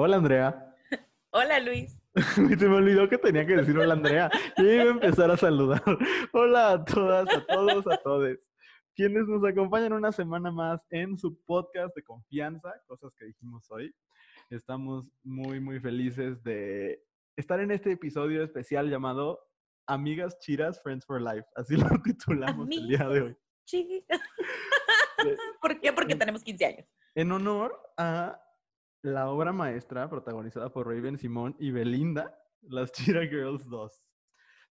Hola, Andrea. Hola, Luis. Se me olvidó que tenía que decir hola, Andrea. Y iba a empezar a saludar. Hola a todas, a todos, a todos. Quienes nos acompañan una semana más en su podcast de confianza, cosas que dijimos hoy. Estamos muy, muy felices de estar en este episodio especial llamado Amigas Chiras, Friends for Life. Así lo titulamos el día de hoy. Sí. ¿Por qué? Porque tenemos 15 años. En honor a la obra maestra protagonizada por Raven Simón y Belinda, Las Chira Girls 2.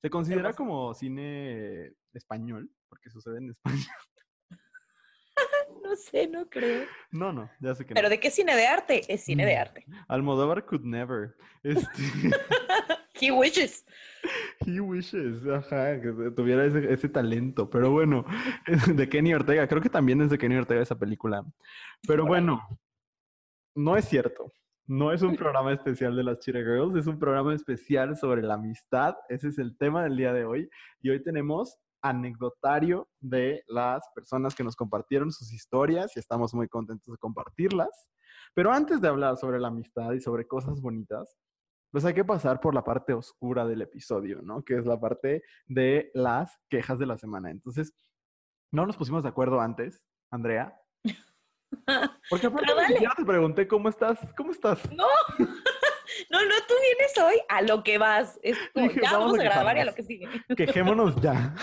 Se considera como cine español, porque sucede en España. No sé, no creo. No, no, ya sé que ¿Pero no. de qué cine de arte? Es cine de Mm. arte. Almodóvar could never. Este, He wishes. he wishes, ajá, que tuviera ese, ese talento. Pero bueno, de Kenny Ortega. Creo que también es de Kenny Ortega esa película. Pero bueno, no es cierto. No es un programa especial de las Chira Girls, es un programa especial sobre la amistad. Ese es el tema del día de hoy. Y hoy tenemos anecdotario de las personas que nos compartieron sus historias y estamos muy contentos de compartirlas. Pero antes de hablar sobre la amistad y sobre cosas bonitas, pues hay que pasar por la parte oscura del episodio, ¿no? Que es la parte de las quejas de la semana. Entonces, no nos pusimos de acuerdo antes, Andrea. Porque aparte ni dale. siquiera te pregunté cómo estás, ¿cómo estás? No. No, no, tú vienes hoy a lo que vas. Es como, Dije, ya vamos vamos a a grabar y a lo que sigue. Quejémonos ya.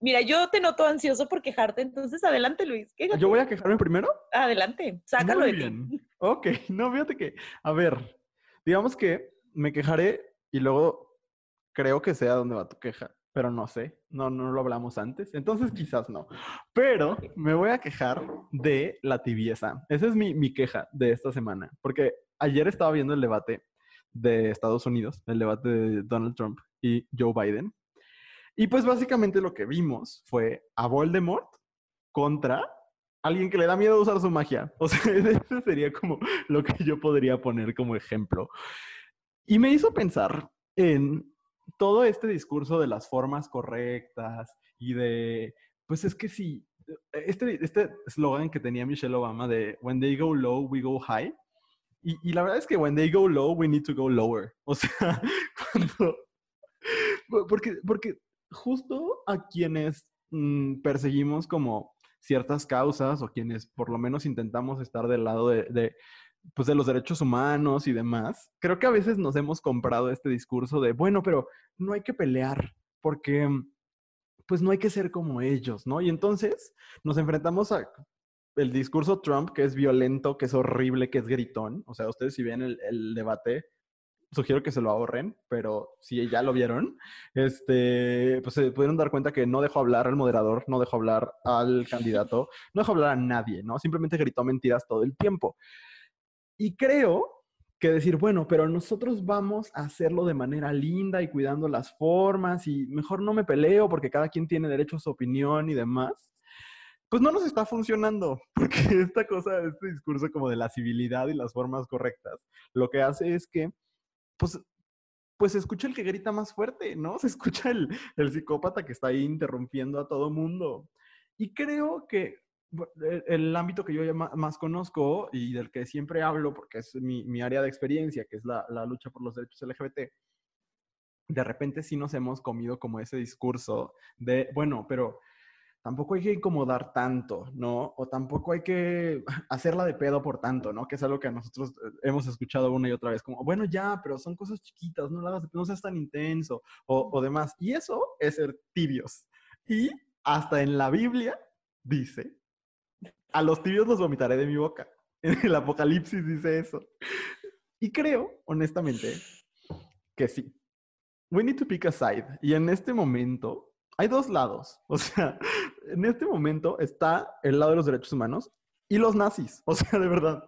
Mira, yo te noto ansioso por quejarte, entonces adelante, Luis. quéjate. ¿Yo voy a quejarme primero? Adelante, sácalo Muy de bien. ti. Ok, no, fíjate que, a ver, digamos que me quejaré y luego creo que sé a dónde va tu queja, pero no sé, no, no lo hablamos antes, entonces quizás no. Pero me voy a quejar de la tibieza. Esa es mi, mi queja de esta semana, porque ayer estaba viendo el debate de Estados Unidos, el debate de Donald Trump y Joe Biden. Y pues básicamente lo que vimos fue a Voldemort contra alguien que le da miedo usar su magia. O sea, ese sería como lo que yo podría poner como ejemplo. Y me hizo pensar en todo este discurso de las formas correctas y de, pues es que si, este este eslogan que tenía Michelle Obama de When they go low, we go high. Y, y la verdad es que when they go low, we need to go lower. O sea, cuando... Porque, porque justo a quienes mm, perseguimos como ciertas causas o quienes por lo menos intentamos estar del lado de, de, pues de los derechos humanos y demás, creo que a veces nos hemos comprado este discurso de, bueno, pero no hay que pelear porque pues no hay que ser como ellos, ¿no? Y entonces nos enfrentamos a el discurso Trump, que es violento, que es horrible, que es gritón. O sea, ustedes si ven el, el debate, sugiero que se lo ahorren, pero si ya lo vieron, este, pues se pudieron dar cuenta que no dejó hablar al moderador, no dejó hablar al candidato, no dejó hablar a nadie, ¿no? Simplemente gritó mentiras todo el tiempo. Y creo que decir, bueno, pero nosotros vamos a hacerlo de manera linda y cuidando las formas y mejor no me peleo porque cada quien tiene derecho a su opinión y demás. Pues no nos está funcionando, porque esta cosa, este discurso como de la civilidad y las formas correctas, lo que hace es que pues, pues se escucha el que grita más fuerte, ¿no? Se escucha el, el psicópata que está ahí interrumpiendo a todo mundo. Y creo que el, el ámbito que yo más conozco y del que siempre hablo, porque es mi, mi área de experiencia, que es la, la lucha por los derechos LGBT, de repente sí nos hemos comido como ese discurso de, bueno, pero tampoco hay que incomodar tanto, ¿no? O tampoco hay que hacerla de pedo por tanto, ¿no? Que es algo que nosotros eh, hemos escuchado una y otra vez, como, bueno, ya, pero son cosas chiquitas, no, la no seas tan intenso o, o demás. Y eso es ser tibios. Y hasta en la Biblia dice, a los tibios los vomitaré de mi boca. En el Apocalipsis dice eso. Y creo, honestamente, que sí. We need to pick a side. Y en este momento hay dos lados. O sea, en este momento está el lado de los derechos humanos y los nazis. O sea, de verdad,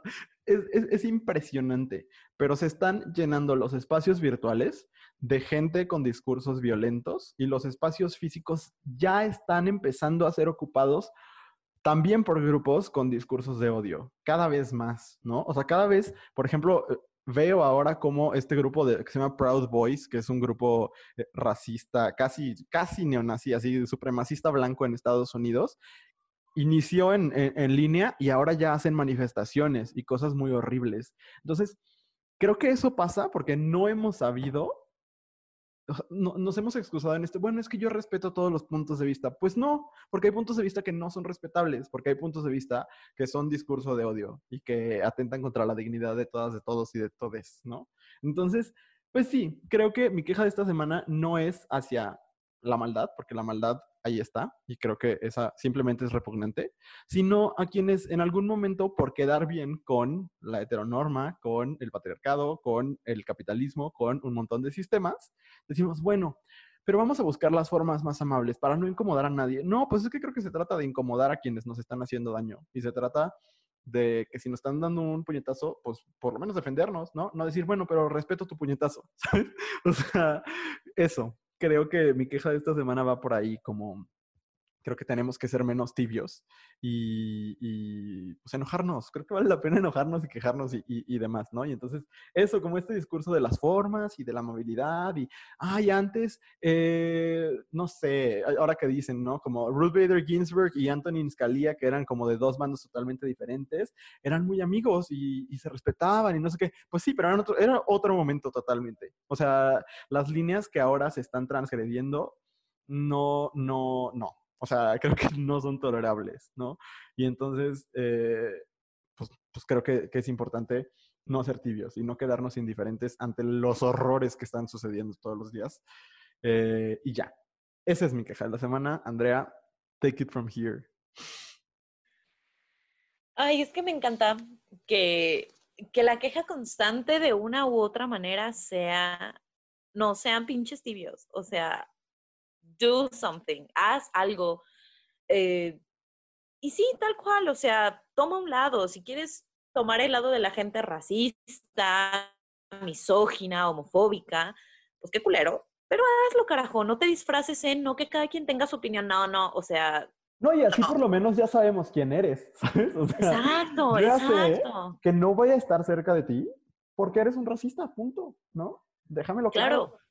es, es- es impresionante. Pero se están llenando los espacios virtuales de gente con discursos violentos y los espacios físicos ya están empezando a ser ocupados también por grupos con discursos de odio, cada vez más, ¿no? O sea, cada vez, por ejemplo, eh, veo ahora como este grupo de, que se llama Proud Boys, que es un grupo eh, racista, casi, casi neonazi, así, supremacista blanco en Estados Unidos, inició en, en- en línea y ahora ya hacen manifestaciones y cosas muy horribles. Entonces, creo que eso pasa porque no hemos sabido, no, nos hemos excusado en este, bueno, es que yo respeto todos los puntos de vista. Pues no, porque hay puntos de vista que no son respetables, porque hay puntos de vista que son discurso de odio y que atentan contra la dignidad de todas, de todos y de todes, ¿no? Entonces, pues sí, creo que mi queja de esta semana no es hacia la maldad, porque la maldad ahí está, y creo que esa simplemente es repugnante, sino a quienes en algún momento, por quedar bien con la heteronorma, con el patriarcado, con el capitalismo, con un montón de sistemas, decimos, bueno, pero vamos a buscar las formas más amables para no incomodar a nadie. No, pues es que creo que se trata de incomodar a quienes nos están haciendo daño, y se trata de que si nos están dando un puñetazo, pues por lo menos defendernos, ¿no? No decir, bueno, pero respeto tu puñetazo, ¿sabes? O sea, eso creo que mi queja de esta semana va por ahí, como creo que tenemos que ser menos tibios y, pues enojarnos. Creo que vale la pena enojarnos y quejarnos y, demás, ¿no? Y entonces, eso, como este discurso de las formas y de la movilidad y, ay, antes, eh, no sé, ahora que dicen, ¿no? Como Ruth Bader Ginsburg y Antonin Scalia, que eran como de dos bandos totalmente diferentes, eran muy amigos y, se respetaban y no sé qué. Pues sí, pero era otro, era otro momento totalmente. O sea, las líneas que ahora se están transgrediendo, no, no, no. O sea, creo que no son tolerables, ¿no? Y entonces, eh, pues, pues, creo que, es importante no ser tibios y no quedarnos indiferentes ante los horrores que están sucediendo todos los días. Eh, y ya, esa es mi queja de la semana. Andrea, take it from here. Ay, es que me encanta que, que la queja constante de una u otra manera sea, no sean pinches tibios. O sea, do something, haz algo. Eh, y sí, tal cual, o sea, toma un lado. Si quieres tomar el lado de la gente racista, misógina, homofóbica, pues qué culero. Pero hazlo, carajo, no te disfraces en no que cada quien tenga su opinión. No, no, o sea. No, y así por lo menos ya sabemos quién eres, ¿sabes? exacto, exacto. que no voy a estar cerca de ti porque eres un racista, punto, ¿no? Déjamelo claro. claro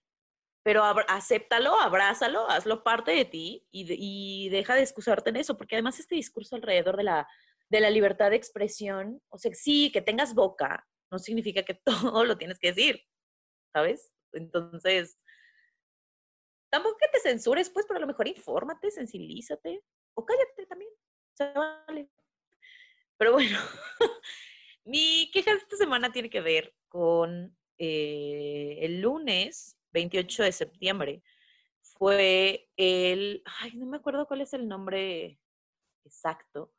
pero acéptalo, abrázalo, hazlo parte de ti y, deja de excusarte en eso, porque además este discurso alrededor de la, de la libertad de expresión, o sea, sí, que tengas boca, no significa que todo lo tienes que decir, ¿sabes? Entonces, tampoco que te censures, pues, pero a lo mejor infórmate, sensibilízate, o cállate también, o sea, vale. Pero bueno, mi queja de esta semana tiene que ver con eh, el lunes 28 de septiembre, fue el, ay, no me acuerdo cuál es el nombre exacto,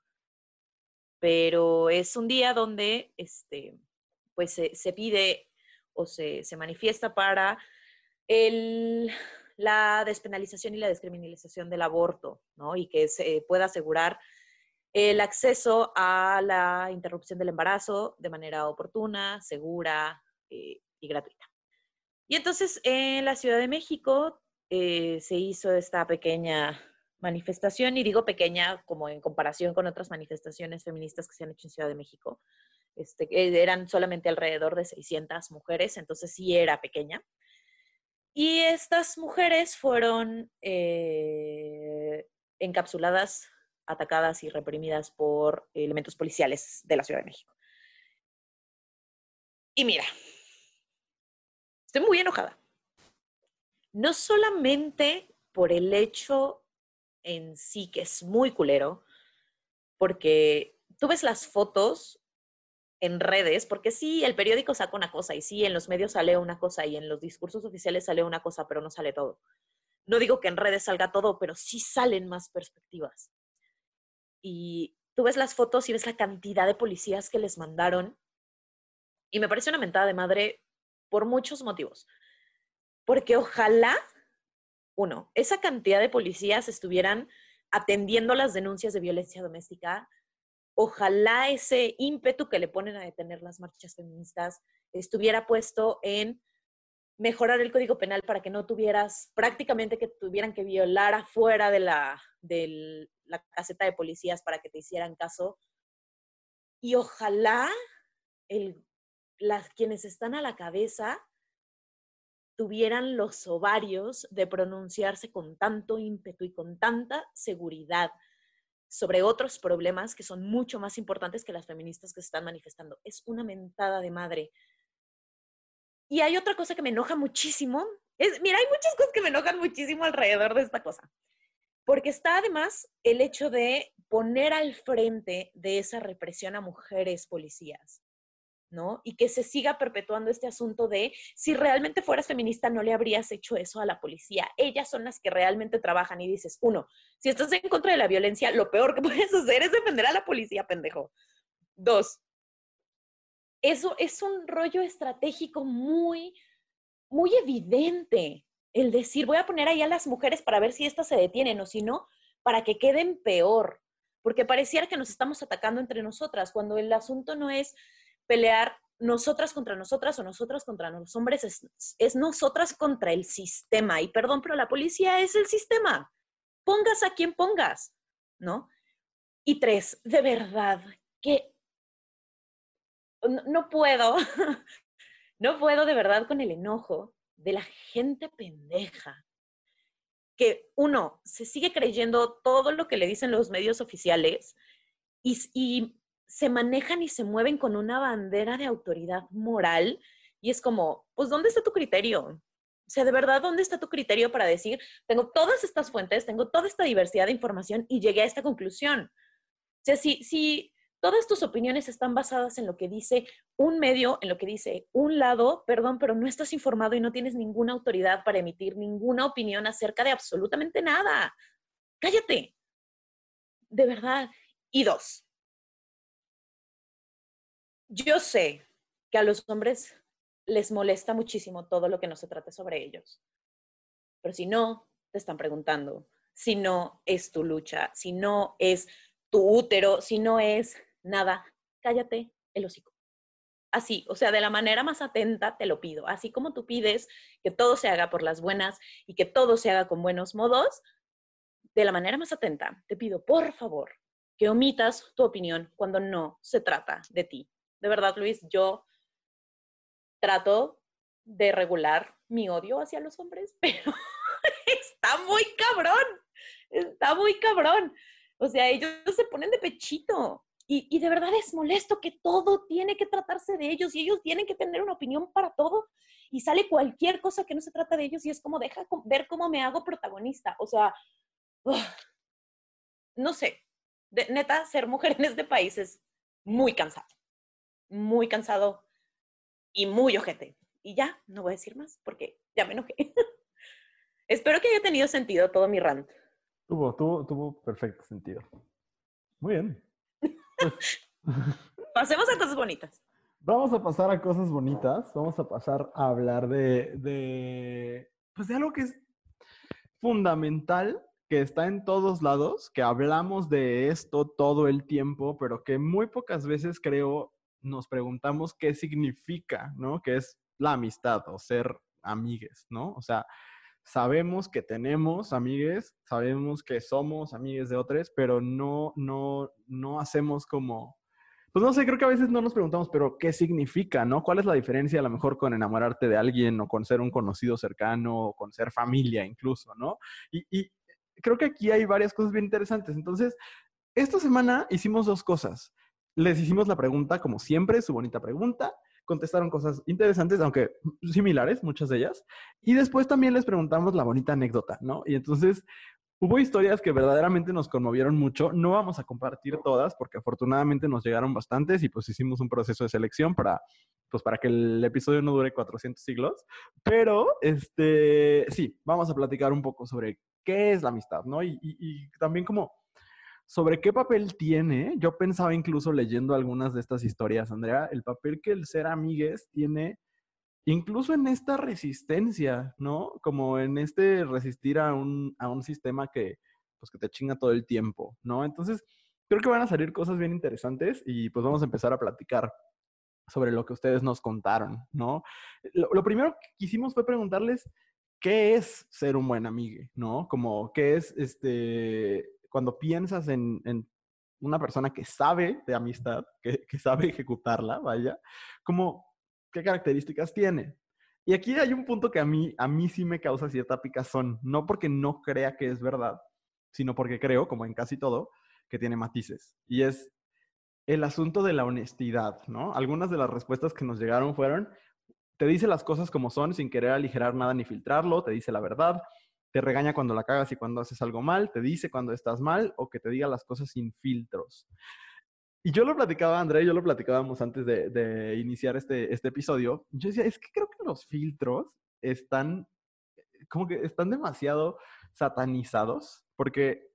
pero es un día donde, este, pues se, pide o se, se, manifiesta para el, la despenalización y la descriminalización del aborto, ¿no? Y que se pueda asegurar el acceso a la interrupción del embarazo de manera oportuna, segura eh, y gratuita. Y entonces en la Ciudad de México eh, se hizo esta pequeña manifestación, y digo pequeña como en comparación con otras manifestaciones feministas que se han hecho en Ciudad de México. Este, eran solamente alrededor de 600 mujeres, entonces sí era pequeña. Y estas mujeres fueron eh, encapsuladas, atacadas y reprimidas por elementos policiales de la Ciudad de México. Y mira, Estoy muy enojada. No solamente por el hecho en sí, que es muy culero, porque tú ves las fotos en redes, porque sí, el periódico saca una cosa y sí, en los medios sale una cosa y en los discursos oficiales sale una cosa, pero no sale todo. No digo que en redes salga todo, pero sí salen más perspectivas. Y tú ves las fotos y ves la cantidad de policías que les mandaron y me parece una mentada de madre por muchos motivos. Porque ojalá, uno, esa cantidad de policías estuvieran atendiendo las denuncias de violencia doméstica. Ojalá ese ímpetu que le ponen a detener las marchas feministas estuviera puesto en mejorar el código penal para que no tuvieras prácticamente que tuvieran que violar afuera de la, de la caseta de policías para que te hicieran caso. Y ojalá el las quienes están a la cabeza tuvieran los ovarios de pronunciarse con tanto ímpetu y con tanta seguridad sobre otros problemas que son mucho más importantes que las feministas que se están manifestando. Es una mentada de madre y hay otra cosa que me enoja muchísimo. Es, mira, hay muchas cosas que me enojan muchísimo alrededor de esta cosa. Porque está además el hecho de poner al frente de esa represión a mujeres policías. ¿No? Y que se siga perpetuando este asunto de si realmente fueras feminista no le habrías hecho eso a la policía. Ellas son las que realmente trabajan y dices, uno, si estás en contra de la violencia, lo peor que puedes hacer es defender a la policía, pendejo. Dos, eso es un rollo estratégico muy, muy evidente. El decir, voy a poner ahí a las mujeres para ver si estas se detienen o si no, para que queden peor. Porque pareciera que nos estamos atacando entre nosotras, cuando el asunto no es pelear nosotras contra nosotras o nosotras contra los hombres, es, nosotras contra el sistema. Y perdón, pero la policía es el sistema. Pongas a quien pongas, ¿no? Y tres, de verdad, que no, puedo, no puedo de verdad con el enojo de la gente pendeja que uno se sigue creyendo todo lo que le dicen los medios oficiales y, se manejan y se mueven con una bandera de autoridad moral y es como, pues, ¿dónde está tu criterio? O sea, de verdad, ¿dónde está tu criterio para decir, tengo todas estas fuentes, tengo toda esta diversidad de información y llegué a esta conclusión? O sea, si, si todas tus opiniones están basadas en lo que dice un medio, en lo que dice un lado, perdón, pero no estás informado y no tienes ninguna autoridad para emitir ninguna opinión acerca de absolutamente nada. Cállate. De verdad. Y dos, yo sé que a los hombres les molesta muchísimo todo lo que no se trate sobre ellos. Pero si no, te están preguntando, si no es tu lucha, si no es tu útero, si no es nada, cállate el hocico. Así, o sea, de la manera más atenta te lo pido. Así como tú pides que todo se haga por las buenas y que todo se haga con buenos modos, de la manera más atenta te pido, por favor, que omitas tu opinión cuando no se trata de ti de verdad, Luis, yo trato de regular mi odio hacia los hombres, pero está muy cabrón, está muy cabrón. O sea, ellos se ponen de pechito y, y, de verdad es molesto que todo tiene que tratarse de ellos y ellos tienen que tener una opinión para todo y sale cualquier cosa que no se trata de ellos y es como deja ver cómo me hago protagonista. O sea, no sé, neta, ser mujer en este país es muy cansado muy cansado y muy ojete. Y ya, no voy a decir más porque ya me enojé. Espero que haya tenido sentido todo mi rant. Tuvo, tuvo, tuvo perfecto sentido. Muy bien. Pues Pasemos a cosas bonitas. Vamos a pasar a cosas bonitas. Vamos a pasar a hablar de, de, pues de algo que es fundamental, que está en todos lados, que hablamos de esto todo el tiempo, pero que muy pocas veces creo nos preguntamos qué significa, ¿no? Que es la amistad o ser amigues, ¿no? O sea, sabemos que tenemos amigues, sabemos que somos amigues de otros, pero no, no, no hacemos como, pues no sé, creo que a veces no nos preguntamos, pero ¿qué significa, no? ¿Cuál es la diferencia a lo mejor con enamorarte de alguien o con ser un conocido cercano o con ser familia incluso, ¿no? Y, y creo que aquí hay varias cosas bien interesantes. Entonces, esta semana hicimos dos cosas. Les hicimos la pregunta, como siempre, su bonita pregunta. Contestaron cosas interesantes, aunque similares, muchas de ellas. Y después también les preguntamos la bonita anécdota, ¿no? Y entonces hubo historias que verdaderamente nos conmovieron mucho. No vamos a compartir todas porque afortunadamente nos llegaron bastantes y pues hicimos un proceso de selección para, pues para que el episodio no dure 400 siglos. Pero, este, sí, vamos a platicar un poco sobre qué es la amistad, ¿no? Y, y también como sobre qué papel tiene, yo pensaba incluso leyendo algunas de estas historias, Andrea, el papel que el ser amigues tiene incluso en esta resistencia, ¿no? Como en este resistir a un, a un sistema que, pues, que te chinga todo el tiempo, ¿no? Entonces, creo que van a salir cosas bien interesantes y pues vamos a empezar a platicar sobre lo que ustedes nos contaron, ¿no? Lo, primero que quisimos fue preguntarles qué es ser un buen amigue, ¿no? Como qué es este cuando piensas en, una persona que sabe de amistad, que, sabe ejecutarla, vaya, como, ¿qué características tiene? Y aquí hay un punto que a mí, a mí sí me causa cierta picazón, no porque no crea que es verdad, sino porque creo, como en casi todo, que tiene matices. Y es el asunto de la honestidad, ¿no? Algunas de las respuestas que nos llegaron fueron, te dice las cosas como son sin querer aligerar nada ni filtrarlo, te dice la verdad, te regaña cuando la cagas y cuando haces algo mal, te dice cuando estás mal o que te diga las cosas sin filtros. Y yo lo platicaba, André, yo lo platicábamos antes de, iniciar este, este episodio. Yo decía, es que creo que los filtros están, como que están demasiado satanizados, porque,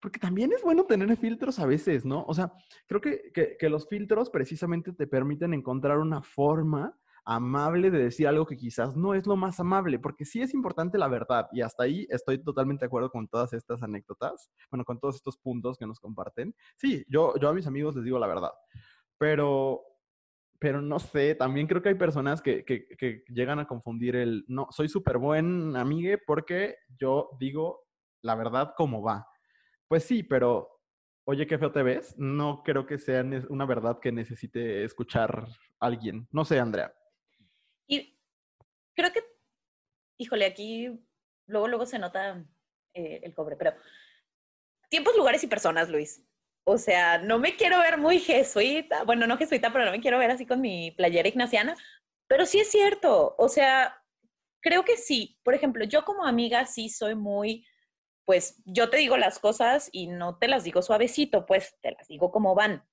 porque también es bueno tener filtros a veces, ¿no? O sea, creo que, que los filtros precisamente te permiten encontrar una forma amable de decir algo que quizás no es lo más amable, porque sí es importante la verdad y hasta ahí estoy totalmente de acuerdo con todas estas anécdotas, bueno, con todos estos puntos que nos comparten. Sí, yo, yo a mis amigos les digo la verdad, pero, pero no sé, también creo que hay personas que, que, que llegan a confundir el, no, soy súper buen amigue porque yo digo la verdad como va. Pues sí, pero oye, qué feo te ves, no creo que sea una verdad que necesite escuchar alguien. No sé, Andrea. Y creo que, híjole, aquí luego, luego se nota eh, el cobre, pero tiempos, lugares y personas, Luis. O sea, no me quiero ver muy jesuita, bueno, no jesuita, pero no me quiero ver así con mi playera ignaciana, pero sí es cierto, o sea, creo que sí. Por ejemplo, yo como amiga sí soy muy, pues yo te digo las cosas y no te las digo suavecito, pues te las digo como van.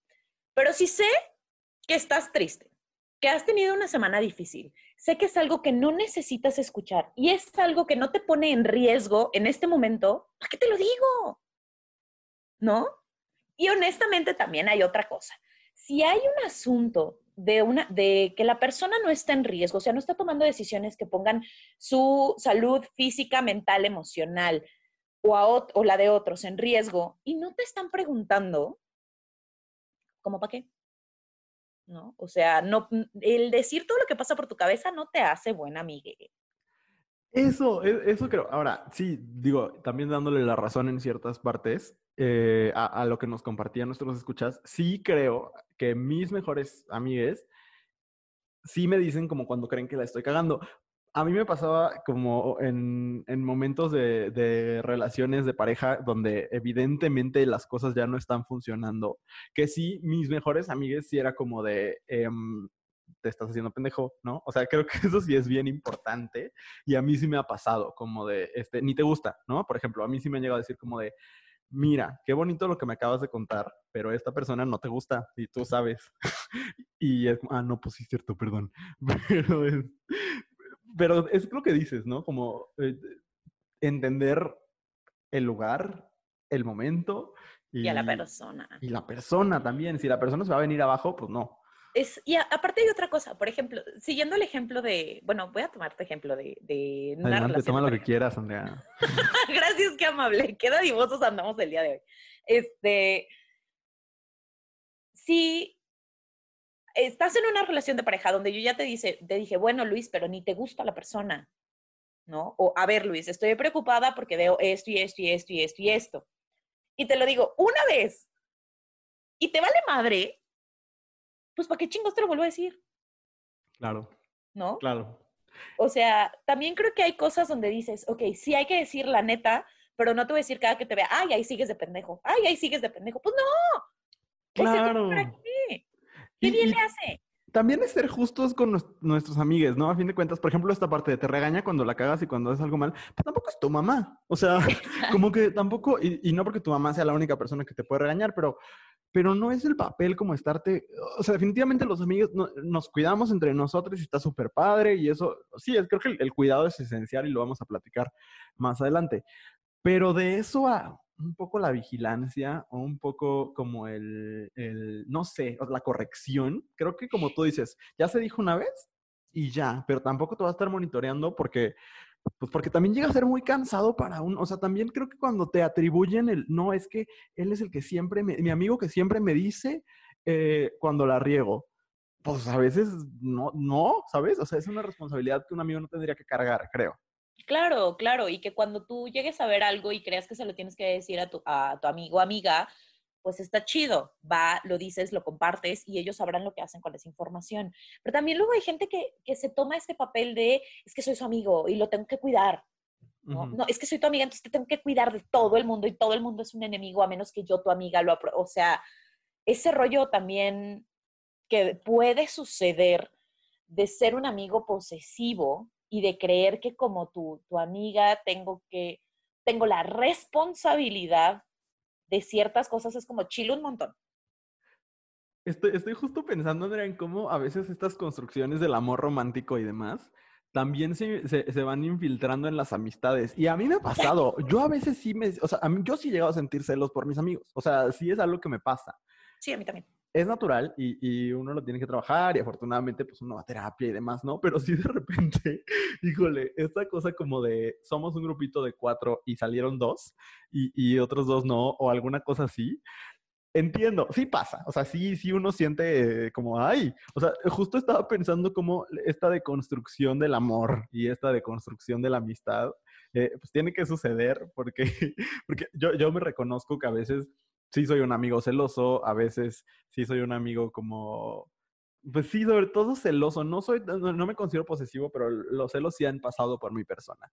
Pero sí sé que estás triste, que has tenido una semana difícil. Sé que es algo que no necesitas escuchar y es algo que no te pone en riesgo en este momento. ¿Para qué te lo digo? ¿No? Y honestamente también hay otra cosa. Si hay un asunto de, una, de que la persona no está en riesgo, o sea, no está tomando decisiones que pongan su salud física, mental, emocional o, o la de otros en riesgo y no te están preguntando, ¿cómo para qué? ¿No? O sea, no, el decir todo lo que pasa por tu cabeza no te hace buena amiga. Eso, e, eso creo. Ahora, sí, digo, también dándole la razón en ciertas partes eh, a, lo que nos compartían nuestros escuchas, sí creo que mis mejores amigues sí me dicen como cuando creen que la estoy cagando a mí me pasaba como en, momentos de, relaciones de pareja donde evidentemente las cosas ya no están funcionando, que sí, mis mejores amigas sí era como de, em, te estás haciendo pendejo, ¿no? O sea, creo que eso sí es bien importante y a mí sí me ha pasado como de, este, ni te gusta, ¿no? Por ejemplo, a mí sí me han llegado a decir como de, mira, qué bonito lo que me acabas de contar, pero esta persona no te gusta y tú sabes. y es, ah, no, pues sí, cierto, perdón. Pero es, pero es lo que dices, ¿no? Como eh, entender el lugar, el momento. Y, a la persona. Y la persona también. Si la persona se va a venir abajo, pues no. Es, y aparte hay otra cosa, por ejemplo, siguiendo el ejemplo de, bueno, voy a tomar tu ejemplo de, de una Adelante, toma lo que quieras, Andrea. Gracias, qué amable. Qué dadivosos andamos el día de hoy. Este, si estás en una relación de pareja donde yo ya te, dice, te dije, bueno, Luis, pero ni te gusta la persona, ¿no? O, a ver, Luis, estoy preocupada porque veo esto y esto y esto y esto y esto. Y te lo digo una vez y te vale madre, pues ¿para qué chingos te lo vuelvo a decir? Claro. ¿No? Claro. O sea, también creo que hay cosas donde dices, ok, sí hay que decir la neta, pero no te voy a decir cada que te vea, ay, ahí sigues de pendejo, ay, ahí sigues de pendejo. Pues no. Claro. ¿Qué bien le hace? También es ser justos con nuestros amigos, ¿no? A fin de cuentas, por ejemplo, esta parte de te regaña cuando la cagas y cuando haces algo mal, pero tampoco es tu mamá. O sea, como que tampoco, y, no porque tu mamá sea la única persona que te puede regañar, pero, pero no es el papel como estarte, o sea, definitivamente los amigos nos cuidamos entre nosotros y está súper padre y eso, sí, es, creo que el cuidado es esencial y lo vamos a platicar más adelante. Pero de eso a un poco la vigilancia o un poco como el, no sé, la corrección. Creo que como tú dices, ya se dijo una vez y ya, pero tampoco te vas a estar monitoreando porque, pues porque también llega a ser muy cansado para un, o sea, también creo que cuando te atribuyen el, no, es que él es el que siempre, mi amigo que siempre me dice eh, cuando la riego. Pues a veces no, no, ¿sabes? O sea, es una responsabilidad que un amigo no tendría que cargar, creo. Claro, claro, y que cuando tú llegues a ver algo y creas que se lo tienes que decir a tu, a tu amigo o amiga, pues está chido, va, lo dices, lo compartes y ellos sabrán lo que hacen con esa información. Pero también luego hay gente que, que se toma este papel de, es que soy su amigo y lo tengo que cuidar. ¿no? no, es que soy tu amiga, entonces te tengo que cuidar de todo el mundo y todo el mundo es un enemigo a menos que yo, tu amiga, lo O sea, ese rollo también que puede suceder de ser un amigo posesivo y de creer que como tu, tu amiga tengo que, tengo la responsabilidad de ciertas cosas, es como chilo un montón. Estoy, estoy justo pensando, Andrea, en cómo a veces estas construcciones del amor romántico y demás también se, se, se, van infiltrando en las amistades. Y a mí me ha pasado, yo a veces sí me, o sea, a mí, yo sí he llegado a sentir celos por mis amigos. O sea, sí es algo que me pasa. Sí, a mí también. Es natural y, y uno lo tiene que trabajar y afortunadamente pues uno va a terapia y demás, ¿no? Pero sí de repente, híjole, esta cosa como de somos un grupito de cuatro y salieron dos y, y otros dos no o alguna cosa así, Entiendo, sí pasa, o sea, sí, sí uno siente como, ay, o sea, justo estaba pensando como esta deconstrucción del amor y esta deconstrucción de la amistad, eh, pues tiene que suceder porque, porque yo, yo me reconozco que a veces sí soy un amigo celoso, a veces sí soy un amigo como, pues sí, sobre todo celoso, no soy, no, no me considero posesivo, pero los celos sí han pasado por mi persona.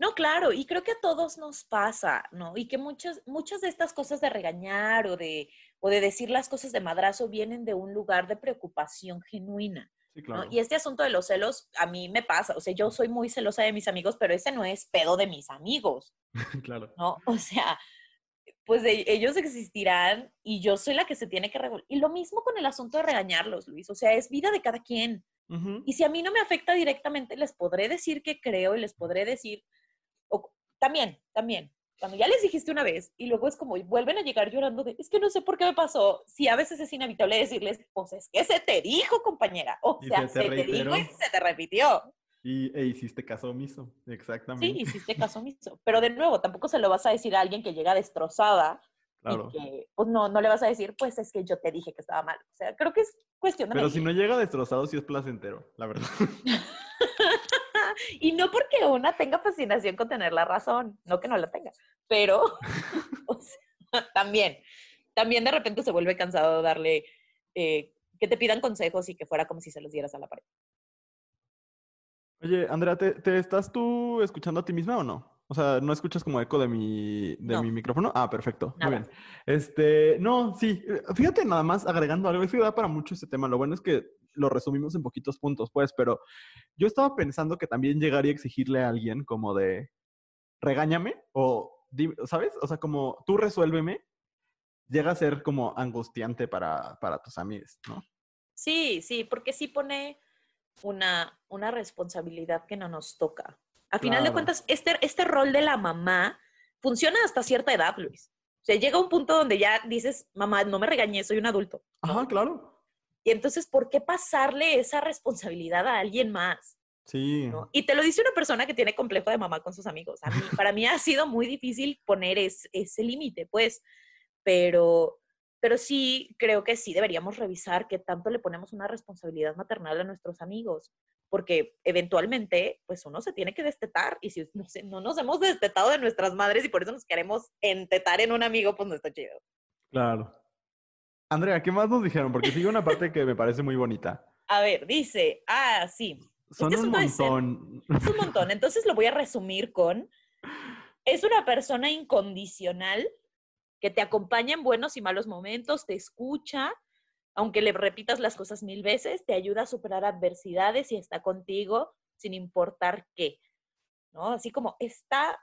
No, claro, y creo que a todos nos pasa, ¿no? Y que muchas, muchas de estas cosas de regañar o de, o de decir las cosas de madrazo vienen de un lugar de preocupación genuina. Sí, claro. ¿no? Y este asunto de los celos a mí me pasa, o sea, yo soy muy celosa de mis amigos, pero ese no es pedo de mis amigos. claro. ¿No? O sea, pues de, ellos existirán y yo soy la que se tiene que regular. Y lo mismo con el asunto de regañarlos, Luis, o sea, es vida de cada quien. Uh -huh. Y si a mí no me afecta directamente, les podré decir que creo y les podré decir, o, también, también, cuando ya les dijiste una vez y luego es como vuelven a llegar llorando de, es que no sé por qué me pasó, si a veces es inevitable decirles, pues es que se te dijo, compañera, o Y sea, se se te te, reiteró. dijo y se te repitió. Y e hiciste caso omiso, Sí, exactamente. hiciste caso omiso. Pero de nuevo, tampoco se lo vas a decir a alguien que llega destrozada Claro. y que, pues no, no le vas a decir, pues es que yo te dije que estaba mal. O sea, creo que es cuestión de Pero si no llega destrozado, sí es placentero, la verdad. y no porque una tenga fascinación con tener la razón, no que no la tenga, pero o sea, también, también de repente se vuelve cansado darle, eh, que te pidan consejos y que fuera como si se los dieras a la pared. Oye, Andrea, ¿te, te estás tú escuchando a ti misma o no? O sea, ¿no escuchas como eco de mi, de No. mi micrófono? Ah, perfecto. Nada. Muy bien. Este, no, sí. eh, Fíjate nada más agregando algo. Es que da para mucho este tema. Lo bueno es que lo resumimos en poquitos puntos, pues, pero yo estaba pensando que también llegaría a exigirle a alguien como de regáñame o, ¿sabes? O sea, como tú resuélveme, llega a ser como angustiante para, para tus amigos, ¿no? Sí, sí, porque sí pone una, una responsabilidad que no nos toca. A final de cuentas, este, este rol de la mamá funciona hasta cierta edad, Luis. O sea, llega un punto donde ya dices, mamá, no me regañes, soy un adulto. Ajá, claro. Y entonces, ¿por qué pasarle esa responsabilidad a alguien más? Sí. ¿no? Y te lo dice una persona que tiene complejo de mamá con sus amigos. A mí, para mí ha sido muy difícil poner es- ese límite, pues, pero, pero sí creo que sí deberíamos revisar qué tanto le ponemos una responsabilidad maternal a nuestros amigos, porque eventualmente, pues uno se tiene que destetar y si no, sé, no nos hemos destetado de nuestras madres y por eso nos queremos entetar en un amigo, pues no está chido. Claro. Andrea, ¿qué más nos dijeron? Porque sigue una parte que me parece muy bonita. A ver, dice, ah, sí, Son Este un montón. Es un montón. Entonces lo voy a resumir con, es una persona incondicional que te acompaña en buenos y malos momentos, te escucha, aunque le repitas las cosas mil veces, te ayuda a superar adversidades y está contigo sin importar qué. ¿No? Así como está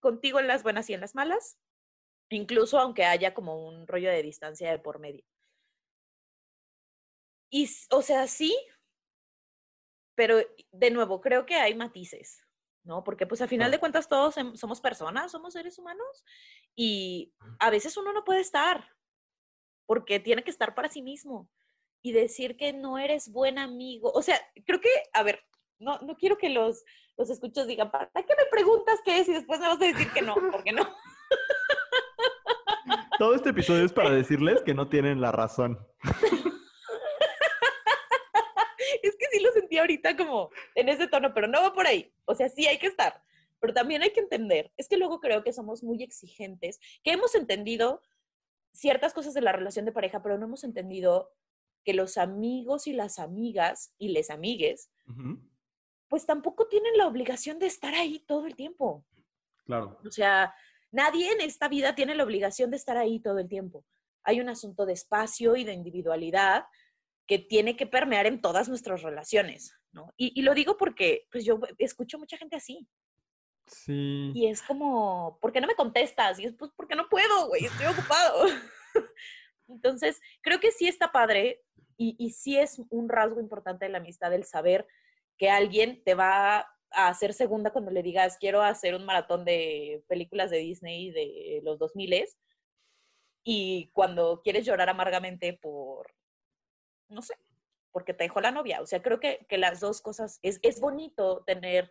contigo en las buenas y en las malas, incluso aunque haya como un rollo de distancia de por medio. Y, o sea, sí, pero de nuevo, creo que hay matices, ¿no? Porque pues a final de cuentas todos somos personas, somos seres humanos y a veces uno no puede estar porque tiene que estar para sí mismo y decir que no eres buen amigo. O sea, creo que, a ver, no, no quiero que los, los escuchos digan, ¿para qué me preguntas qué es? Y después me vas a decir que no, porque no. Todo este episodio es para decirles que no tienen la razón. es que sí lo sentí ahorita como en ese tono, pero no va por ahí. O sea, sí hay que estar, pero también hay que entender. Es que luego creo que somos muy exigentes, que hemos entendido ciertas cosas de la relación de pareja, pero no hemos entendido que los amigos y las amigas y les amigues, pues tampoco tienen la obligación de estar ahí todo el tiempo. Claro. O sea, nadie en esta vida tiene la obligación de estar ahí todo el tiempo. Hay un asunto de espacio y de individualidad que tiene que permear en todas nuestras relaciones, ¿no? Y, y, lo digo porque, pues yo escucho mucha gente así. Sí. Y es como, ¿por qué no me contestas? Y es, pues, porque no puedo, güey, estoy ocupado. Entonces, creo que sí está padre y, y sí es un rasgo importante de la amistad el saber que alguien te va a hacer segunda cuando le digas, quiero hacer un maratón de películas de Disney de los 2000 y cuando quieres llorar amargamente por, no sé, porque te dejó la novia. O sea, creo que, que las dos cosas, es, es bonito tener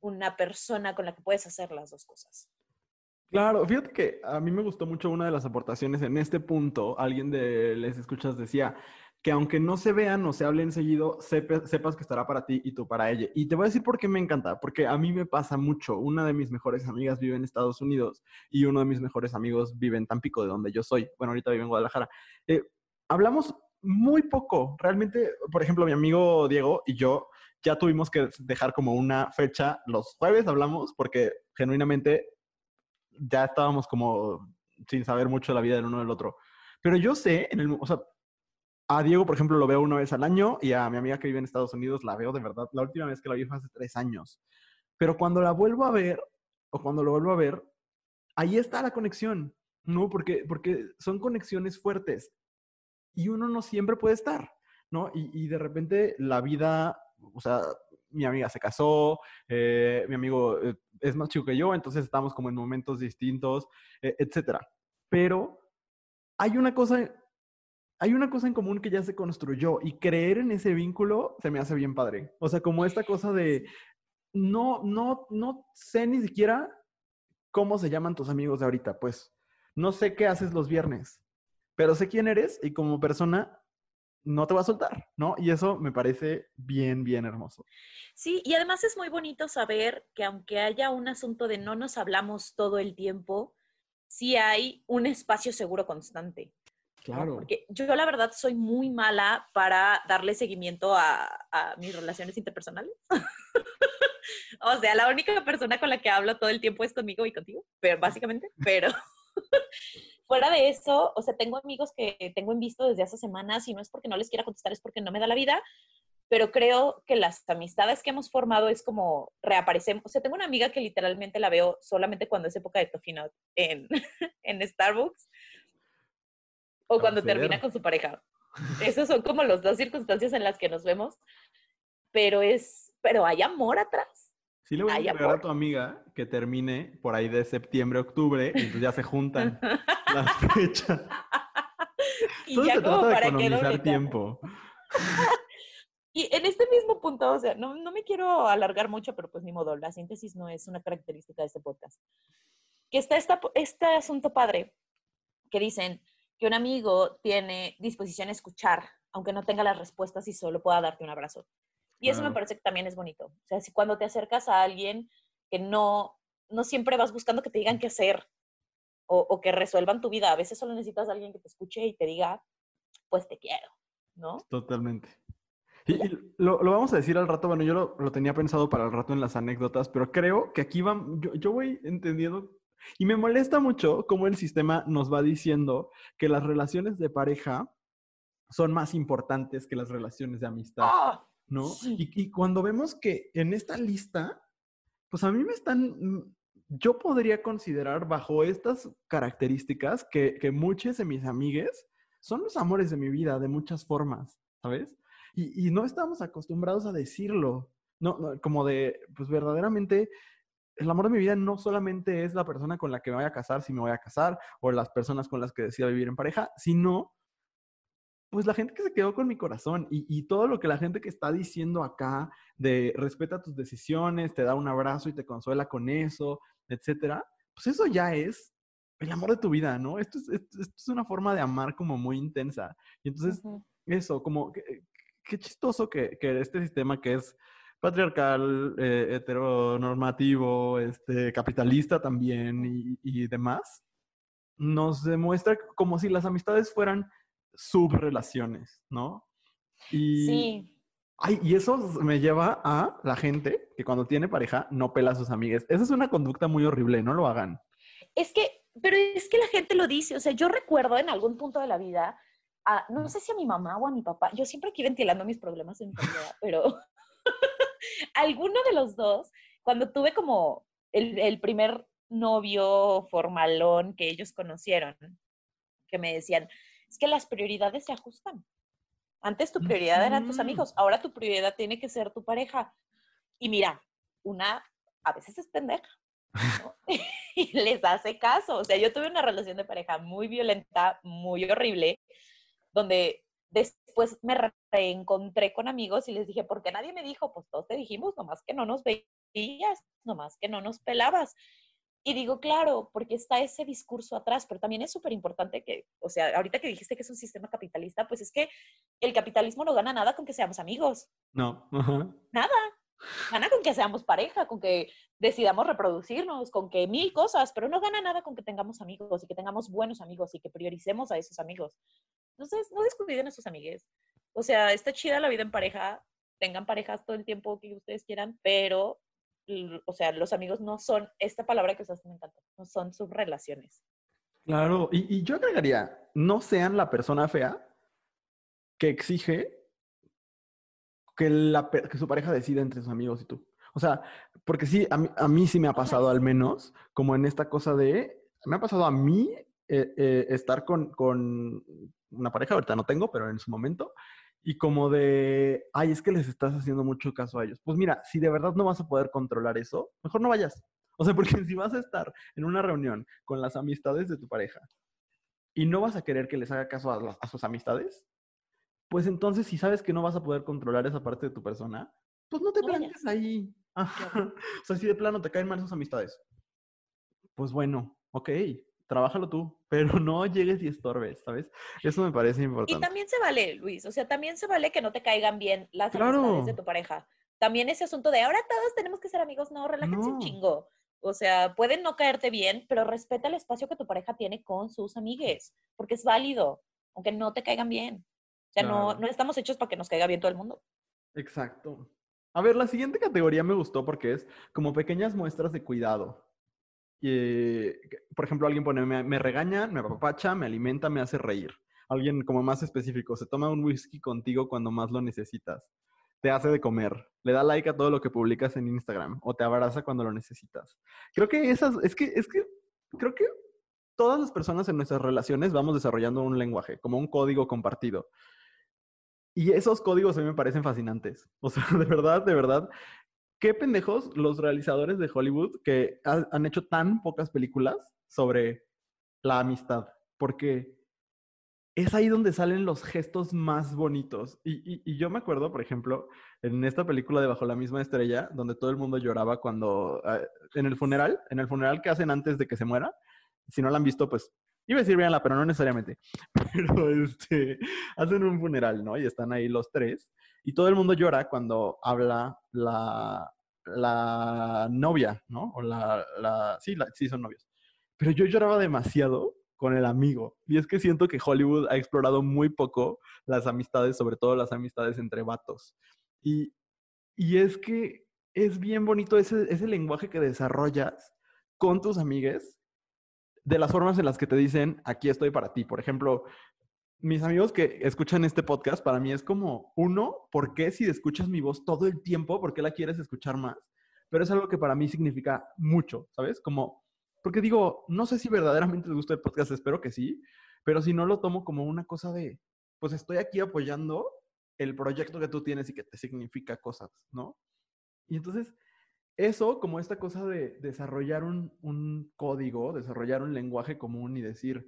una persona con la que puedes hacer las dos cosas. Claro, fíjate que a mí me gustó mucho una de las aportaciones en este punto. Alguien de Les Escuchas decía que aunque no se vean o se hablen seguido, sepas que estará para ti y tú para ella. Y te voy a decir por qué me encanta, porque a mí me pasa mucho. Una de mis mejores amigas vive en Estados Unidos y uno de mis mejores amigos vive en Tampico, de donde yo soy. Bueno, ahorita vive en Guadalajara. Eh, hablamos muy poco. Realmente, por ejemplo, mi amigo Diego y yo ya tuvimos que dejar como una fecha. Los jueves hablamos porque genuinamente ya estábamos como sin saber mucho de la vida del uno del otro. Pero yo sé, en el, o sea, a Diego, por ejemplo, lo veo una vez al año y a mi amiga que vive en Estados Unidos la veo de verdad. La última vez que la vi fue hace tres años. Pero cuando la vuelvo a ver, o cuando lo vuelvo a ver, ahí está la conexión, ¿no? Porque, porque son conexiones fuertes y uno no siempre puede estar, ¿no? Y, de repente la vida, o sea, mi amiga se casó, eh, mi amigo eh, es más chico que yo, entonces estamos como en momentos distintos, eh, etcétera. Pero hay una cosa, hay una cosa en común que ya se construyó y creer en ese vínculo se me hace bien padre. O sea, como esta cosa de no, no, no sé ni siquiera cómo se llaman tus amigos de ahorita, pues no sé qué haces los viernes, pero sé quién eres y como persona no te va a soltar, ¿no? Y eso me parece bien, bien hermoso. Sí, y además es muy bonito saber que aunque haya un asunto de no nos hablamos todo el tiempo, sí hay un espacio seguro constante. Claro. Porque yo la verdad soy muy mala para darle seguimiento a, a mis relaciones interpersonales. o sea, la única persona con la que hablo todo el tiempo es conmigo y contigo, pero básicamente, pero fuera de eso, o sea, tengo amigos que tengo en visto desde hace semanas y no es porque no les quiera contestar, es porque no me da la vida, pero creo que las amistades que hemos formado es como reaparecemos. O sea, tengo una amiga que literalmente la veo solamente cuando es época de Tofino en, en Starbucks o cuando termina con su pareja. Esas son como las dos circunstancias en las que nos vemos, pero es, pero hay amor atrás. Sí le voy a pegar a tu amiga que termine por ahí de septiembre, octubre, y entonces ya se juntan las fechas. Y Todo ya se como trata para de economizar tiempo. Y en este mismo punto, o sea, no, no, me quiero alargar mucho, pero pues ni modo, la síntesis no es una característica de este podcast. Que está esta, este asunto padre, que dicen que un amigo tiene disposición a escuchar, aunque no tenga las respuestas y solo pueda darte un abrazo. Y eso me parece que también es bonito. O sea, si cuando te acercas a alguien que no, no siempre vas buscando que te digan qué hacer o, o, que resuelvan tu vida, a veces solo necesitas a alguien que te escuche y te diga, pues te quiero, ¿no? Totalmente. Y, y lo, lo, vamos a decir al rato, bueno, yo lo, lo, tenía pensado para el rato en las anécdotas, pero creo que aquí van, yo, yo voy entendiendo y me molesta mucho cómo el sistema nos va diciendo que las relaciones de pareja son más importantes que las relaciones de amistad. ¡Oh! ¿No? Y, y, cuando vemos que en esta lista, pues a mí me están, mm, yo podría considerar bajo estas características que, que muchos de mis amigues son los amores de mi vida de muchas formas, ¿sabes? Y, y no estamos acostumbrados a decirlo, no, no, como de, pues verdaderamente el amor de mi vida no solamente es la persona con la que me voy a casar, si me voy a casar, o las personas con las que decida vivir en pareja, sino pues la gente que se quedó con mi corazón y, y, todo lo que la gente que está diciendo acá de respeta tus decisiones, te da un abrazo y te consuela con eso, etcétera, pues eso ya es el amor de tu vida, ¿no? Esto es, esto, esto es una forma de amar como muy intensa. Y entonces, uh -huh. eso, como, qué, chistoso que, que, este sistema que es patriarcal, eh, heteronormativo, este, capitalista también y, y demás, nos demuestra como si las amistades fueran subrelaciones, ¿no? Y, sí. Ay, y eso me lleva a la gente que cuando tiene pareja no pela a sus amigas. Esa es una conducta muy horrible, no lo hagan. Es que, pero es que la gente lo dice, o sea, yo recuerdo en algún punto de la vida no sé si a mi mamá o a mi papá, yo siempre aquí ventilando mis problemas en mi familia, pero alguno de los dos, cuando tuve como el, el primer novio formalón que ellos conocieron, que me decían, es que las prioridades se ajustan. Antes tu prioridad eran tus amigos, ahora tu prioridad tiene que ser tu pareja. Y mira, una a veces es pendeja. y les hace caso. O sea, yo tuve una relación de pareja muy violenta, muy horrible, donde después me reencontré con amigos y les dije, ¿por qué nadie me dijo? Pues todos te dijimos, nomás que no nos veías, nomás que no nos pelabas. Y digo, claro, porque está ese discurso atrás, pero también es súper importante que, o sea, ahorita que dijiste que es un sistema capitalista, pues es que el capitalismo no gana nada con que seamos amigos. No. Nada. Gana con que seamos pareja, con que decidamos reproducirnos, con que mil cosas, pero no gana nada con que tengamos amigos y que tengamos buenos amigos y que prioricemos a esos amigos. Entonces, no descuiden a sus amigues. O sea, está chida la vida en pareja, tengan parejas todo el tiempo que ustedes quieran, pero, o sea, los amigos no son, esta palabra que ustedes me encanta, no son sus relaciones. Claro, y, y yo agregaría, no sean la persona fea que exige que, la, que su pareja decida entre sus amigos y tú. O sea, porque sí, a mí, a mí sí me ha pasado al menos, como en esta cosa de, me ha pasado a mí eh, eh, estar con, con una pareja, ahorita no tengo, pero en su momento, y como de, ay, es que les estás haciendo mucho caso a ellos. Pues mira, si de verdad no vas a poder controlar eso, mejor no vayas. O sea, porque si vas a estar en una reunión con las amistades de tu pareja y no vas a querer que les haga caso a, a sus amistades, pues entonces si sabes que no vas a poder controlar esa parte de tu persona, pues no te plantes ahí. o sea, si de plano te caen mal esas amistades, pues bueno, ok, trabájalo tú, pero no llegues y estorbes, ¿sabes? Eso me parece importante. Y también se vale, Luis, o sea, también se vale que no te caigan bien las amistades de tu pareja. También ese asunto de ahora todos tenemos que ser amigos, no, relájense un chingo. O sea, pueden no caerte bien, pero respeta el espacio que tu pareja tiene con sus amigues, porque es válido, aunque no te caigan bien. O sea, no, no estamos hechos para que nos caiga bien todo el mundo. Exacto. A ver, la siguiente categoría me gustó porque es como pequeñas muestras de cuidado. Por ejemplo, alguien pone, me, me regaña, me apapacha, me alimenta, me hace reír. Alguien como más específico, se toma un whisky contigo cuando más lo necesitas. Te hace de comer, le da like a todo lo que publicas en Instagram o te abraza cuando lo necesitas. Creo que esas, es que, es que, creo que todas las personas en nuestras relaciones vamos desarrollando un lenguaje, como un código compartido. Y esos códigos a mí me parecen fascinantes. O sea, de verdad, de verdad. Qué pendejos los realizadores de Hollywood que han hecho tan pocas películas sobre la amistad. Porque es ahí donde salen los gestos más bonitos. Y, yo me acuerdo, por ejemplo, en esta película de Bajo la misma estrella, donde todo el mundo lloraba cuando, ah, en el funeral, en el funeral que hacen antes de que se muera, si no la han visto, pues Iba a decir véanla, pero no necesariamente. Pero este, hacen un funeral, ¿no? Y están ahí los tres. Y todo el mundo llora cuando habla la, la novia, ¿no? O la, la sí, sí, son novios. Pero yo lloraba demasiado con el amigo. Y es que siento que Hollywood ha explorado muy poco las amistades, sobre todo las amistades entre vatos. Y, y es que es bien bonito ese, ese lenguaje que desarrollas con tus amigues de las formas en las que te dicen, aquí estoy para ti. Por ejemplo, mis amigos que escuchan este podcast, para mí es como, uno, ¿por qué si escuchas mi voz todo el tiempo? ¿Por qué la quieres escuchar más? Pero es algo que para mí significa mucho, ¿sabes? Como, porque digo, no sé si verdaderamente les gusta el podcast, espero que sí, pero si no lo tomo como una cosa de, pues estoy aquí apoyando el proyecto que tú tienes y que te significa cosas, ¿no? Y entonces, eso como esta cosa de desarrollar un, código, desarrollar un lenguaje común y decir,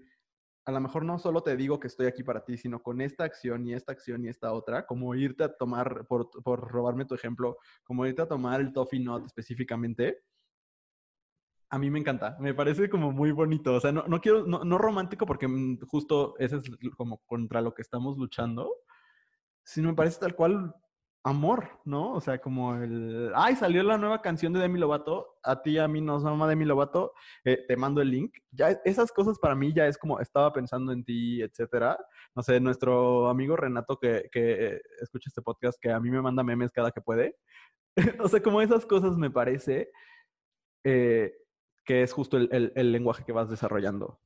a lo mejor no solo te digo que estoy aquí para ti, sino con esta acción y esta acción y esta otra, como irte a tomar, por, robarme tu ejemplo, como irte a tomar el Toffee Not específicamente, a mí me encanta, me parece como muy bonito, o sea, no, no quiero, no, no romántico porque mm, justo ese es como contra lo que estamos luchando, sino me parece tal cual amor, ¿no? O sea, como el, ay, salió la nueva canción de Demi Lovato, a ti, a mí nos ama Demi Lovato, eh, te mando el link. Ya esas cosas para mí ya es como, estaba pensando en ti, etcétera. No sé, nuestro amigo Renato que, que escucha este podcast, que a mí me manda memes cada que puede. o sea, como esas cosas me parece eh, que es justo el, el lenguaje que vas desarrollando.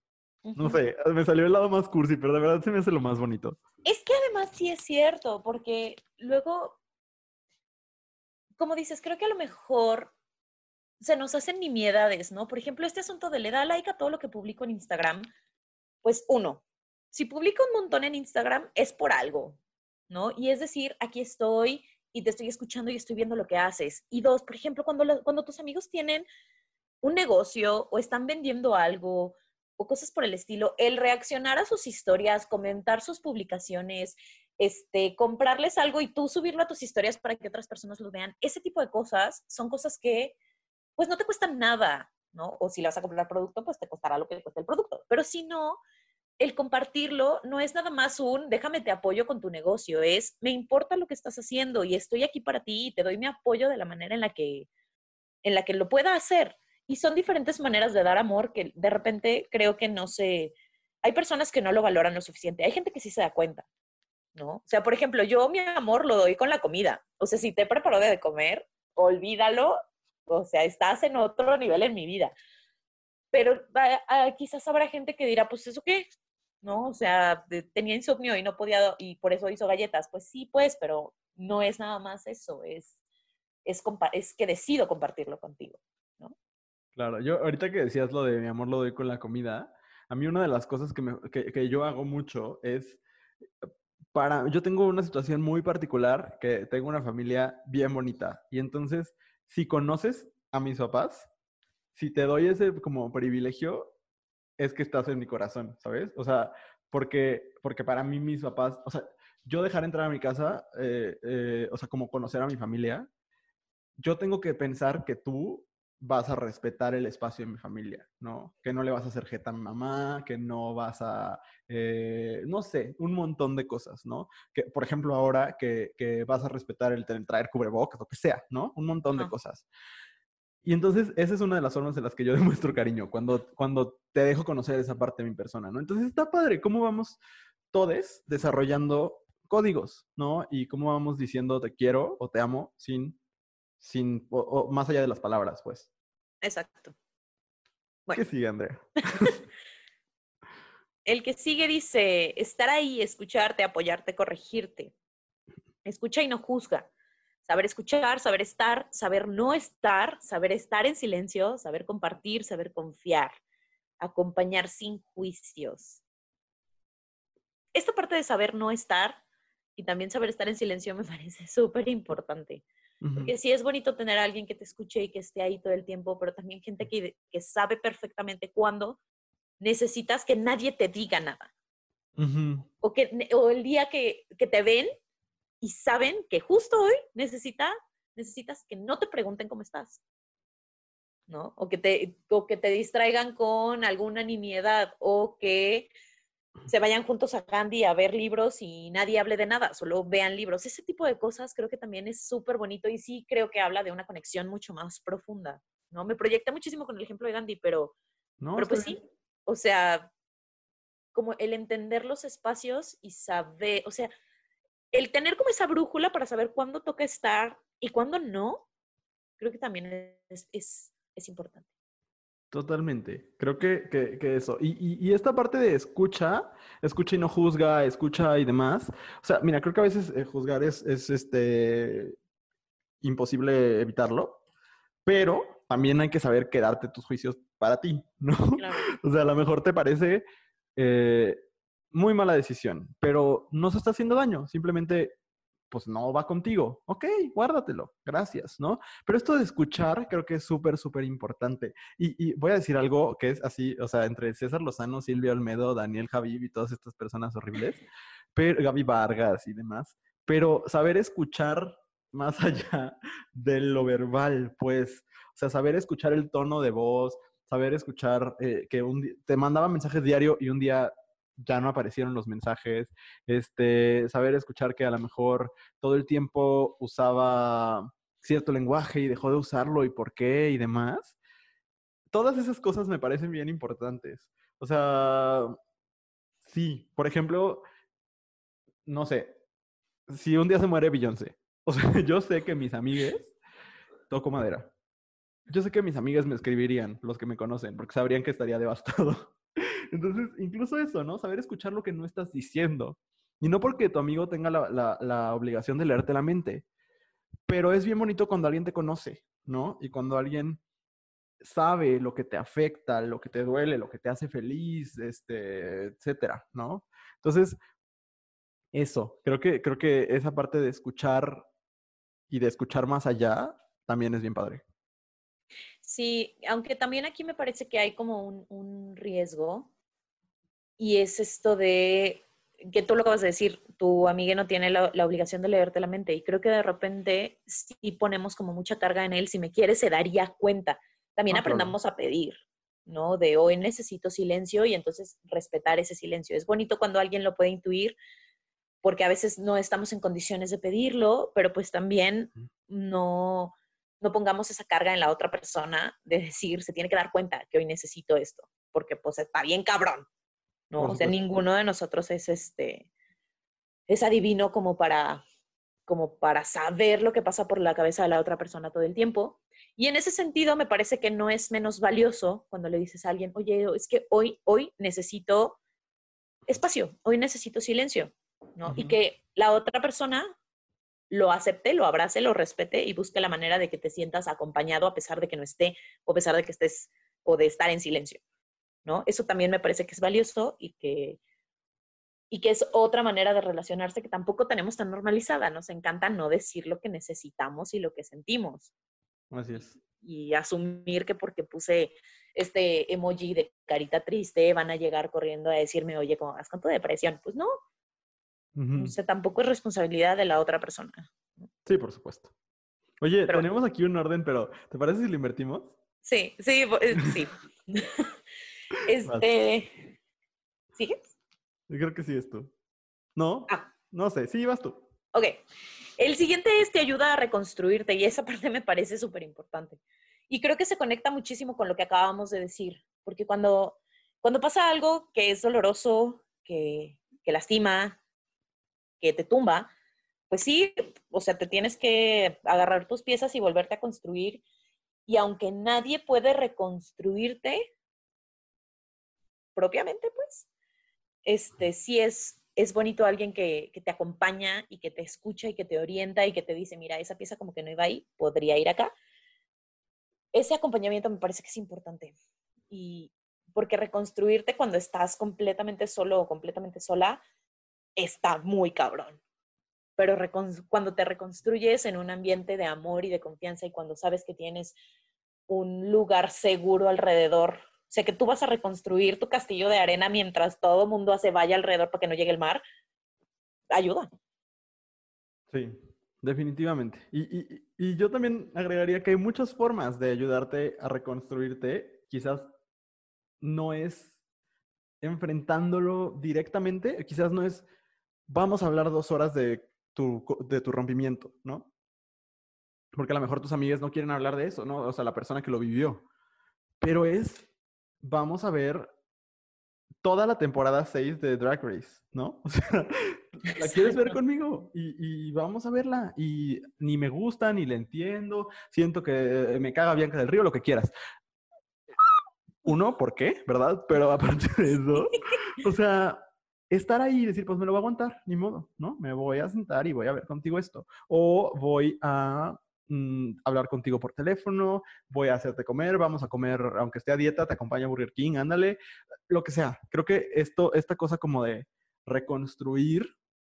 No sé, me salió el lado más cursi, pero de verdad se me hace lo más bonito. Es que además sí es cierto, porque luego, como dices, creo que a lo mejor se nos hacen nimiedades, ¿no? Por ejemplo, este asunto de le da like a todo lo que publico en Instagram, pues uno, si publico un montón en Instagram es por algo, ¿no? Y es decir, aquí estoy y te estoy escuchando y estoy viendo lo que haces. Y dos, por ejemplo, cuando, cuando tus amigos tienen un negocio o están vendiendo algo o cosas por el estilo, el reaccionar a sus historias, comentar sus publicaciones, este, comprarles algo y tú subirlo a tus historias para que otras personas lo vean, ese tipo de cosas son cosas que pues no te cuestan nada, ¿no? O si le vas a comprar producto, pues te costará lo que cuesta el producto. Pero si no, el compartirlo no es nada más un déjame te apoyo con tu negocio, es me importa lo que estás haciendo y estoy aquí para ti y te doy mi apoyo de la manera en la que en la que lo pueda hacer. Y son diferentes maneras de dar amor que de repente creo que no se... Hay personas que no lo valoran lo suficiente. Hay gente que sí se da cuenta, ¿no? O sea, por ejemplo, yo mi amor lo doy con la comida. O sea, si te preparo de comer, olvídalo. O sea, estás en otro nivel en mi vida. Pero ah, quizás habrá gente que dirá, pues eso qué, ¿no? O sea, tenía insomnio y no podía, y por eso hizo galletas. Pues sí, pues, pero no es nada más eso, es, es, es que decido compartirlo contigo. Claro, yo ahorita que decías lo de mi amor lo doy con la comida, a mí una de las cosas que, me, que, que yo hago mucho es, para, yo tengo una situación muy particular, que tengo una familia bien bonita, y entonces, si conoces a mis papás, si te doy ese como privilegio, es que estás en mi corazón, ¿sabes? O sea, porque, porque para mí mis papás, o sea, yo dejar entrar a mi casa, eh, eh, o sea, como conocer a mi familia, yo tengo que pensar que tú vas a respetar el espacio de mi familia, ¿no? Que no le vas a hacer jeta a mi mamá, que no vas a, eh, no sé, un montón de cosas, ¿no? Que, por ejemplo, ahora que, que vas a respetar el, traer cubrebocas, lo que sea, ¿no? Un montón de cosas. Y entonces, esa es una de las formas en las que yo demuestro cariño, cuando, cuando te dejo conocer esa parte de mi persona, ¿no? Entonces, está padre, ¿cómo vamos todos desarrollando códigos, ¿no? Y cómo vamos diciendo te quiero o te amo sin sin, o, más allá de las palabras, pues. Exacto. ¿Qué sigue, Andrea? El que sigue dice, estar ahí, escucharte, apoyarte, corregirte. Escucha y no juzga. Saber escuchar, saber estar, saber no estar, saber estar en silencio, saber compartir, saber confiar, acompañar sin juicios. Esta parte de saber no estar y también saber estar en silencio me parece súper importante. Porque sí es bonito tener a alguien que te escuche y que esté ahí todo el tiempo, pero también gente que, que sabe perfectamente cuándo necesitas que nadie te diga nada. o, que, o el día que, que, te ven y saben que justo hoy necesita, necesitas que no te pregunten cómo estás. ¿no? O que, te, o que te distraigan con alguna nimiedad o que se vayan juntos a Gandhi a ver libros y nadie hable de nada, solo vean libros. Ese tipo de cosas creo que también es súper bonito y sí creo que habla de una conexión mucho más profunda, ¿no? Me proyecta muchísimo con el ejemplo de Gandhi, pero, no, pero pues sí, o sea, como el entender los espacios y saber, o sea, el tener como esa brújula para saber cuándo toca estar y cuándo no, creo que también es, es, es importante. Totalmente. Creo que, que, eso. Y, y, esta parte de escucha, escucha y no juzga, escucha y demás. O sea, mira, creo que a veces eh, juzgar es, es este, imposible evitarlo, pero también hay que saber quedarte tus juicios para ti, ¿no? O sea, a lo mejor te parece eh, muy mala decisión, pero no se está haciendo daño. Simplemente pues no va contigo. Ok, guárdatelo, gracias, ¿no? Pero esto de escuchar creo que es súper, súper importante. Y, voy a decir algo que es así, o sea, entre César Lozano, Silvio Almedo, Daniel Javib y todas estas personas horribles, pero Gaby Vargas y demás, pero saber escuchar más allá de lo verbal, pues, o sea, saber escuchar el tono de voz, saber escuchar eh, que un, te mandaba mensajes diario y un día ya no aparecieron los mensajes, este, saber escuchar que a lo mejor todo el tiempo usaba cierto lenguaje y dejó de usarlo y por qué y demás. Todas esas cosas me parecen bien importantes. O sea, sí, por ejemplo, no sé, si un día se muere Beyoncé, o sea, yo sé que mis amigues, toco madera, yo sé que mis amigas me escribirían, los que me conocen, porque sabrían que estaría devastado. Entonces, incluso eso, ¿no? Saber escuchar lo que no estás diciendo. Y no porque tu amigo tenga la, la obligación de leerte la mente, pero es bien bonito cuando alguien te conoce, ¿no? Y cuando alguien sabe lo que te afecta, lo que te duele, lo que te hace feliz, este, etcétera, ¿no? Entonces, eso, creo que, creo que esa parte de escuchar y de escuchar más allá también es bien padre. Sí, aunque también aquí me parece que hay como un, riesgo y es esto de que tú lo acabas de decir, tu amiga no tiene la, obligación de leerte la mente y creo que de repente si ponemos como mucha carga en él, si me quiere se daría cuenta. También aprendamos a pedir, ¿no? De hoy necesito silencio y entonces respetar ese silencio. Es bonito cuando alguien lo puede intuir porque a veces no estamos en condiciones de pedirlo, pero pues también no, no pongamos esa carga en la otra persona de decir, se tiene que dar cuenta que hoy necesito esto, porque pues está bien cabrón, ¿no? o sea, ninguno de nosotros es este, es adivino como para, como para saber lo que pasa por la cabeza de la otra persona todo el tiempo. Y en ese sentido, me parece que no es menos valioso cuando le dices a alguien, oye, es que hoy, hoy necesito espacio, hoy necesito silencio, ¿no? Y que la otra persona lo acepte, lo abrace, lo respete y busque la manera de que te sientas acompañado a pesar de que no esté o a pesar de que estés o de estar en silencio, ¿no? Eso también me parece que es valioso y que, y que es otra manera de relacionarse que tampoco tenemos tan normalizada. Nos encanta no decir lo que necesitamos y lo que sentimos. Así es. Y asumir que porque puse este emoji de carita triste van a llegar corriendo a decirme, oye, ¿cómo vas con tu depresión? Pues no. O sea, tampoco es responsabilidad de la otra persona. Sí, por supuesto. Oye, tenemos aquí un orden, pero ¿te parece si lo invertimos? Sí, sí, eh, sí. este. ¿Sigues? Yo creo que sí es tú. ¿No? Ah. No sé, sí, vas tú. Ok. El siguiente es te ayuda a reconstruirte y esa parte me parece súper importante. Y creo que se conecta muchísimo con lo que acabamos de decir, porque cuando, cuando pasa algo que es doloroso, que, que lastima, que te tumba, pues sí, o sea, te tienes que agarrar tus piezas y volverte a construir. Y aunque nadie puede reconstruirte propiamente, pues, este sí es es bonito alguien que, te acompaña y que te escucha y que te orienta y que te dice, mira, esa pieza como que no iba ahí, podría ir acá. Ese acompañamiento me parece que es importante. Y porque reconstruirte cuando estás completamente solo o completamente sola está muy cabrón. Pero cuando te reconstruyes en un ambiente de amor y de confianza y cuando sabes que tienes un lugar seguro alrededor sea, que tú vas a reconstruir tu castillo de arena mientras todo mundo hace valla alrededor para que no llegue el mar, ayuda. Sí, definitivamente. Y, yo también agregaría que hay muchas formas de ayudarte a reconstruirte. Quizás no es enfrentándolo directamente, quizás no es vamos a hablar dos horas de tu, de tu rompimiento, ¿no? Porque a lo mejor tus amigas no quieren hablar de eso, ¿no? O sea, la persona que lo vivió. Pero es vamos a ver toda la temporada 6 de Drag Race, ¿no? O sea, ¿la quieres ver conmigo? Y, vamos a verla. Y ni me gusta, ni la entiendo. Siento que me caga Bianca del Río, lo que quieras. Uno, ¿por qué? ¿Verdad? Pero aparte de eso, o sea, estar ahí y decir, pues me lo voy a aguantar, ni modo, ¿no? Me voy a sentar y voy a ver contigo esto. O voy a Mm, hablar contigo por teléfono, voy a hacerte comer, vamos a comer, aunque esté a dieta, te acompaña Burger King, ándale, lo que sea. Creo que esto, esta cosa como de reconstruir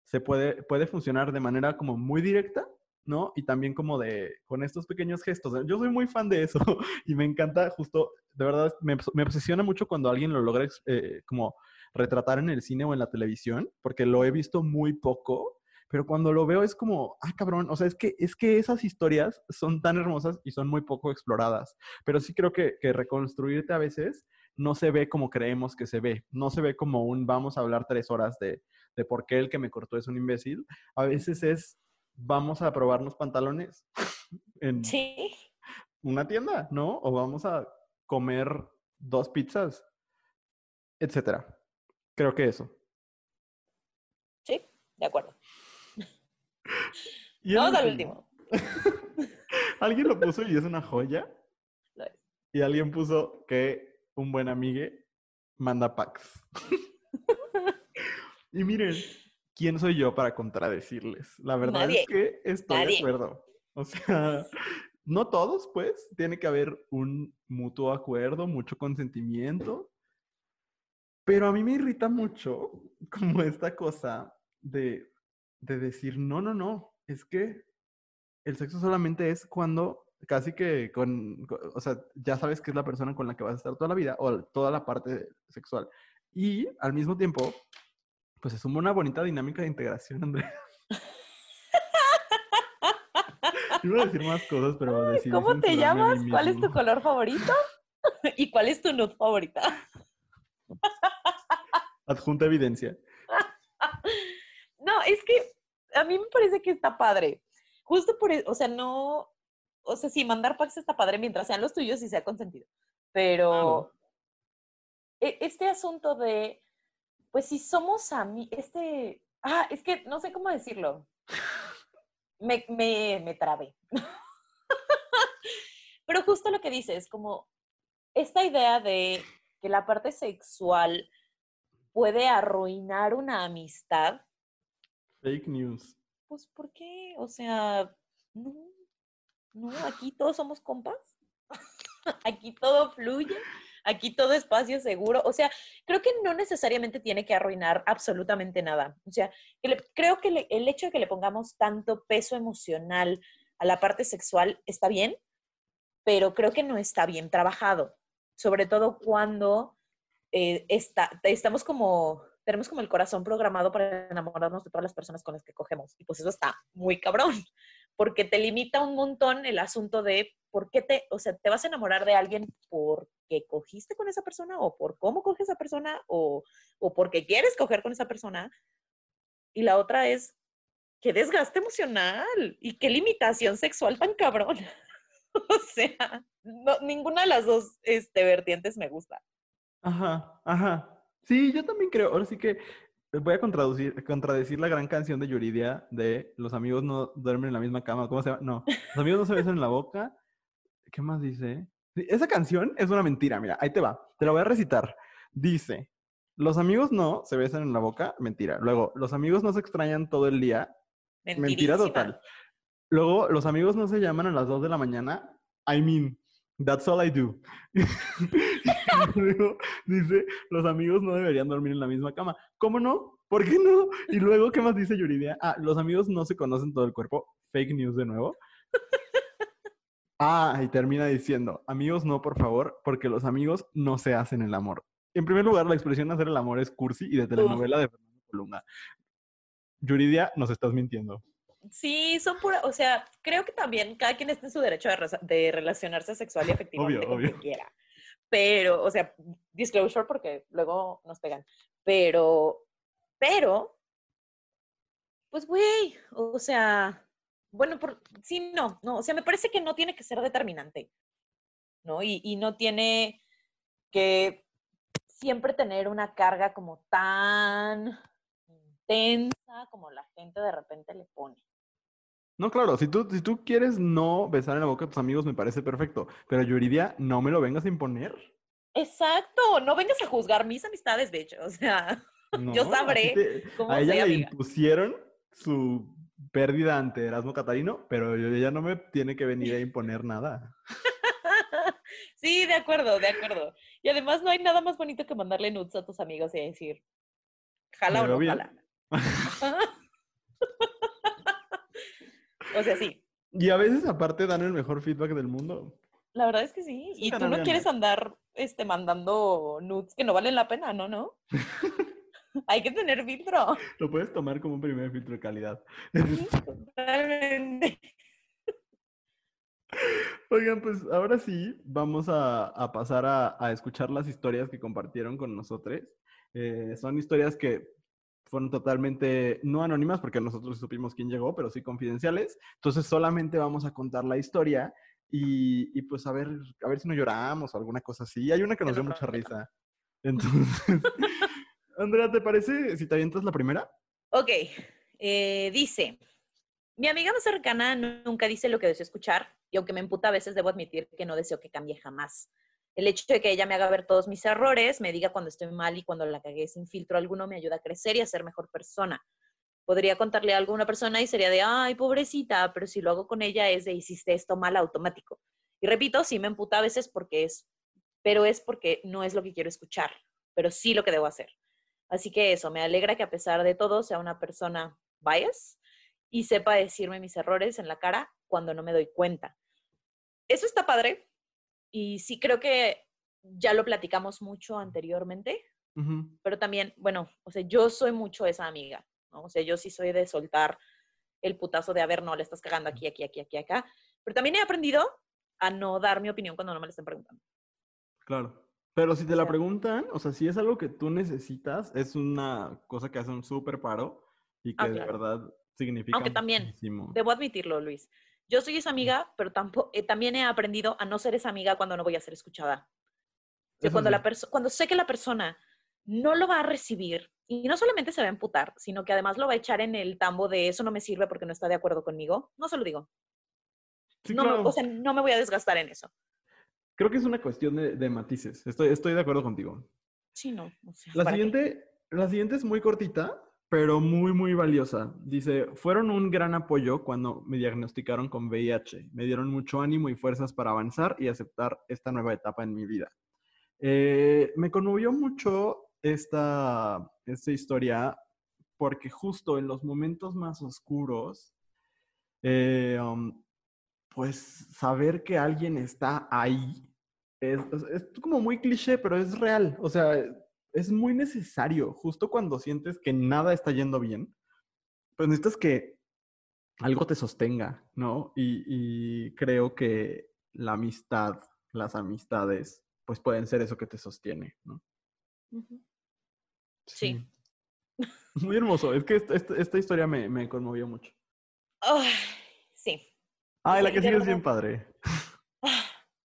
se puede, puede funcionar de manera como muy directa, ¿no? Y también como de, con estos pequeños gestos. Yo soy muy fan de eso y me encanta justo, de verdad, me, me obsesiona mucho cuando alguien lo logra eh, como retratar en el cine o en la televisión, porque lo he visto muy poco pero cuando lo veo es como, ah, cabrón, o sea, es que, es que esas historias son tan hermosas y son muy poco exploradas, pero sí creo que, que reconstruirte a veces no se ve como creemos que se ve, no se ve como un vamos a hablar tres horas de, de por qué el que me cortó es un imbécil, a veces es vamos a probarnos pantalones en una tienda, ¿no? O vamos a comer dos pizzas, etcétera. Creo que eso. Sí, de acuerdo. Vamos al último. alguien lo puso y es una joya. Y alguien puso que un buen amigue manda packs. y miren, ¿quién soy yo para contradecirles? La verdad Nadie. es que estoy de acuerdo. O sea, no todos, pues, tiene que haber un mutuo acuerdo, mucho consentimiento. Pero a mí me irrita mucho como esta cosa de, de decir, no, no, no, es que el sexo solamente es cuando casi que con, co- o sea, ya sabes que es la persona con la que vas a estar toda la vida o toda la parte sexual. Y al mismo tiempo, pues se suma una bonita dinámica de integración, Andrea. Iba a decir más cosas, pero decidí ¿Cómo te llamas? ¿Cuál es tu color favorito? ¿Y cuál es tu nude favorita? Adjunta evidencia. Es que a mí me parece que está padre. Justo por eso, o sea, no, o sea, sí, mandar packs está padre mientras sean los tuyos y sea consentido. Pero e- este asunto de, pues si somos a mí, este, ah, es que no sé cómo decirlo. Me, me, me trabé. Pero justo lo que dices, como esta idea de que la parte sexual puede arruinar una amistad, Fake news. pues ¿por qué? O sea, no, no, aquí todos somos compas, aquí todo fluye, aquí todo espacio seguro, o sea, creo que no necesariamente tiene que arruinar absolutamente nada, o sea, creo que el hecho de que le pongamos tanto peso emocional a la parte sexual está bien, pero creo que no está bien trabajado, sobre todo cuando eh, está, estamos como, tenemos como el corazón programado para enamorarnos de todas las personas con las que cogemos. Y pues eso está muy cabrón, porque te limita un montón el asunto de por qué te, o sea, te vas a enamorar de alguien porque cogiste con esa persona o por cómo coge esa persona o, o porque quieres coger con esa persona. Y la otra es, qué desgaste emocional y qué limitación sexual tan cabrón. o sea, no, ninguna de las dos este, vertientes me gusta. Ajá, ajá. Sí, yo también creo. Ahora sí que voy a contraducir, contradecir la gran canción de Yuridia de Los amigos no duermen en la misma cama. ¿Cómo se llama? No, los amigos no se besan en la boca. ¿Qué más dice? Esa canción es una mentira, mira, ahí te va. Te la voy a recitar. Dice, los amigos no se besan en la boca, mentira. Luego, los amigos no se extrañan todo el día, mentira total. Luego, los amigos no se llaman a las 2 de la mañana, I mean, that's all I do. Y luego dice, los amigos no deberían dormir en la misma cama. ¿Cómo no? ¿Por qué no? Y luego, ¿qué más dice Yuridia? Ah, los amigos no se conocen todo el cuerpo. Fake news de nuevo. Ah, y termina diciendo, amigos no, por favor, porque los amigos no se hacen el amor. En primer lugar, la expresión hacer el amor es cursi y de telenovela de Fernando Colunga. Yuridia, nos estás mintiendo. Sí, son pura, o sea, creo que también cada quien está en su derecho de, relacionarse sexual y efectivamente Obvio, con obvio. quien quiera. Pero, o sea, disclosure porque luego nos pegan. Pero, pero, pues güey, o sea, bueno, por, sí, no, no, o sea, me parece que no tiene que ser determinante, ¿no? Y, y no tiene que siempre tener una carga como tan intensa como la gente de repente le pone. No, claro, si tú, si tú quieres no besar en la boca a tus amigos, me parece perfecto. Pero Yuridia, no me lo vengas a imponer. Exacto, no vengas a juzgar mis amistades, de hecho, o sea, No, Yo sabré te- cómo a ella le amiga. impusieron su pérdida ante Erasmo Catarino, pero ella no me tiene que venir a imponer nada. sí, de acuerdo, de acuerdo. Y además no hay nada más bonito que mandarle nudes a tus amigos y decir, jala o no bien. jala. o sea, sí, Y a veces aparte dan el mejor feedback del mundo. la verdad es que sí. Y tú no quieres andar este, mandando nudes que no valen la pena, ¿no? ¿No? hay que tener filtro. Lo puedes tomar como un primer filtro de calidad. Totalmente. Oigan, pues ahora sí vamos a, a pasar a, a escuchar las historias que compartieron con nosotros. Eh, son historias que fueron totalmente no anónimas porque nosotros supimos quién llegó, pero sí confidenciales. Entonces solamente vamos a contar la historia y, y, pues a ver, a ver si no lloramos o alguna cosa así. Hay una que nos dio mucha risa. Entonces, Andrea, ¿te parece si te avientas la primera? Ok, eh, dice, mi amiga más cercana nunca dice lo que deseo escuchar y aunque me emputa a veces debo admitir que no deseo que cambie jamás. El hecho de que ella me haga ver todos mis errores, me diga cuando estoy mal y cuando la cagué sin filtro alguno, me ayuda a crecer y a ser mejor persona. Podría contarle a alguna persona y sería de, ay, pobrecita, pero si lo hago con ella es de, hiciste esto mal automático. Y repito, sí me emputa a veces porque es, pero es porque no es lo que quiero escuchar, pero sí lo que debo hacer. Así que eso, me alegra que a pesar de todo sea una persona bias y sepa decirme mis errores en la cara cuando no me doy cuenta. Eso está padre, y sí creo que ya lo platicamos mucho anteriormente, pero también, bueno, o sea, yo soy mucho esa amiga, ¿no? O sea, yo sí soy de soltar el putazo de, a ver, no, le estás cagando aquí, aquí, aquí, aquí, acá. Pero también he aprendido a no dar mi opinión cuando no me la estén preguntando. Claro. Pero si te la preguntan, o sea, si es algo que tú necesitas, es una cosa que hace un súper paro y ah, que de verdad significa. Aunque también, debo admitirlo, Luis. Yo soy esa amiga, pero tampoco, eh, también he aprendido a no ser esa amiga cuando no voy a ser escuchada. cuando, la cuando sé que la persona no lo va a recibir y no solamente se va a emputar, sino que además lo va a echar en el tambo de eso no me sirve porque no está de acuerdo conmigo, no se lo digo. no, me, o sea, no me voy a desgastar en eso. Creo que es una cuestión de, matices. Estoy, estoy de acuerdo contigo. Sí, no. la, siguiente, la siguiente es muy cortita pero muy, muy valiosa. Dice, fueron un gran apoyo cuando me diagnosticaron con VIH. Me dieron mucho ánimo y fuerzas para avanzar y aceptar esta nueva etapa en mi vida. Eh, me conmovió mucho esta, esta historia porque justo en los momentos más oscuros, eh, um, pues saber que alguien está ahí es, es, como muy cliché, pero es real. O sea, es muy necesario, justo cuando sientes que nada está yendo bien, pues necesitas que algo te sostenga, ¿no? Y, creo que la amistad, las amistades, pues pueden ser eso que te sostiene, ¿no? Sí. Muy hermoso. Es que esta, historia me, conmovió mucho. sí. Ay, la que sigue es bien padre.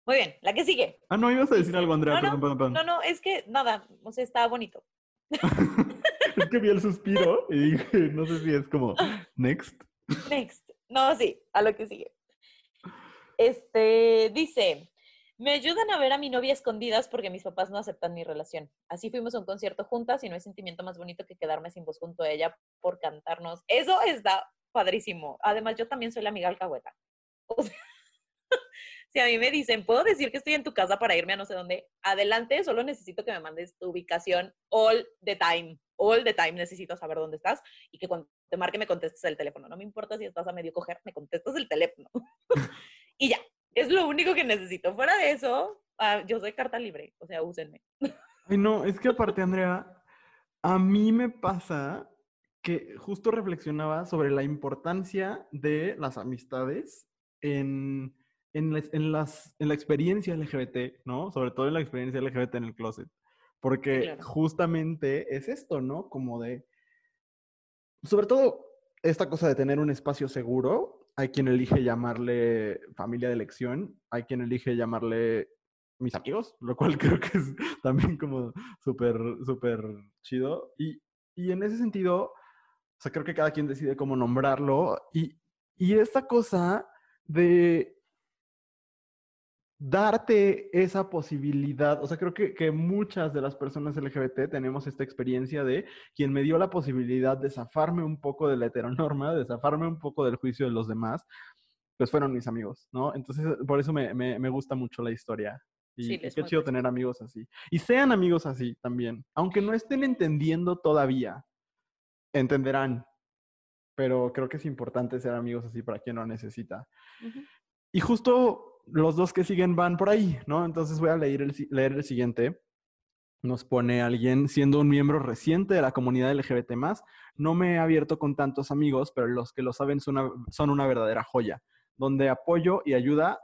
Muy bien, la que sigue. Ah, no, ibas a decir algo, Andrea. No, no, no, no, es que nada, o sea, está bonito. es que vi el suspiro y dije, no sé si es como, next. Next. No, sí, a lo que sigue. Este, dice, me ayudan a ver a mi novia escondidas porque mis papás no aceptan mi relación. Así fuimos a un concierto juntas y no hay sentimiento más bonito que quedarme sin voz junto a ella por cantarnos. Eso está padrísimo. Además, yo también soy la amiga alcahueta. O sea, si a mí me dicen, puedo decir que estoy en tu casa para irme a no sé dónde, adelante, solo necesito que me mandes tu ubicación all the time. All the time necesito saber dónde estás y que cuando te marque me contestes el teléfono. No me importa si estás a medio coger, me contestas el teléfono. y ya, es lo único que necesito. Fuera de eso, ah, yo soy carta libre, o sea, úsenme. No, es que aparte, Andrea, a mí me pasa que justo reflexionaba sobre la importancia de las amistades en en, las, en la experiencia LGBT, ¿no? Sobre todo en la experiencia LGBT en el closet. Porque justamente es esto, ¿no? Como de, sobre todo esta cosa de tener un espacio seguro, hay quien elige llamarle familia de elección, hay quien elige llamarle mis amigos, lo cual creo que es también como súper, súper chido. Y, y, en ese sentido, o sea, creo que cada quien decide cómo nombrarlo. Y, y esta cosa de darte esa posibilidad, o sea, creo que, que, muchas de las personas LGBT tenemos esta experiencia de quien me dio la posibilidad de zafarme un poco de la heteronorma, de zafarme un poco del juicio de los demás, pues fueron mis amigos, ¿no? Entonces, por eso me, me, gusta mucho la historia. Y, qué chido tener amigos así. Y sean amigos así también, aunque no estén entendiendo todavía, entenderán. Pero creo que es importante ser amigos así para quien lo necesita. Y justo los dos que siguen van por ahí, ¿no? Entonces voy a leer el, siguiente. Nos pone alguien, siendo un miembro reciente de la comunidad LGBT, no me he abierto con tantos amigos, pero los que lo saben son una verdadera joya, donde apoyo y ayuda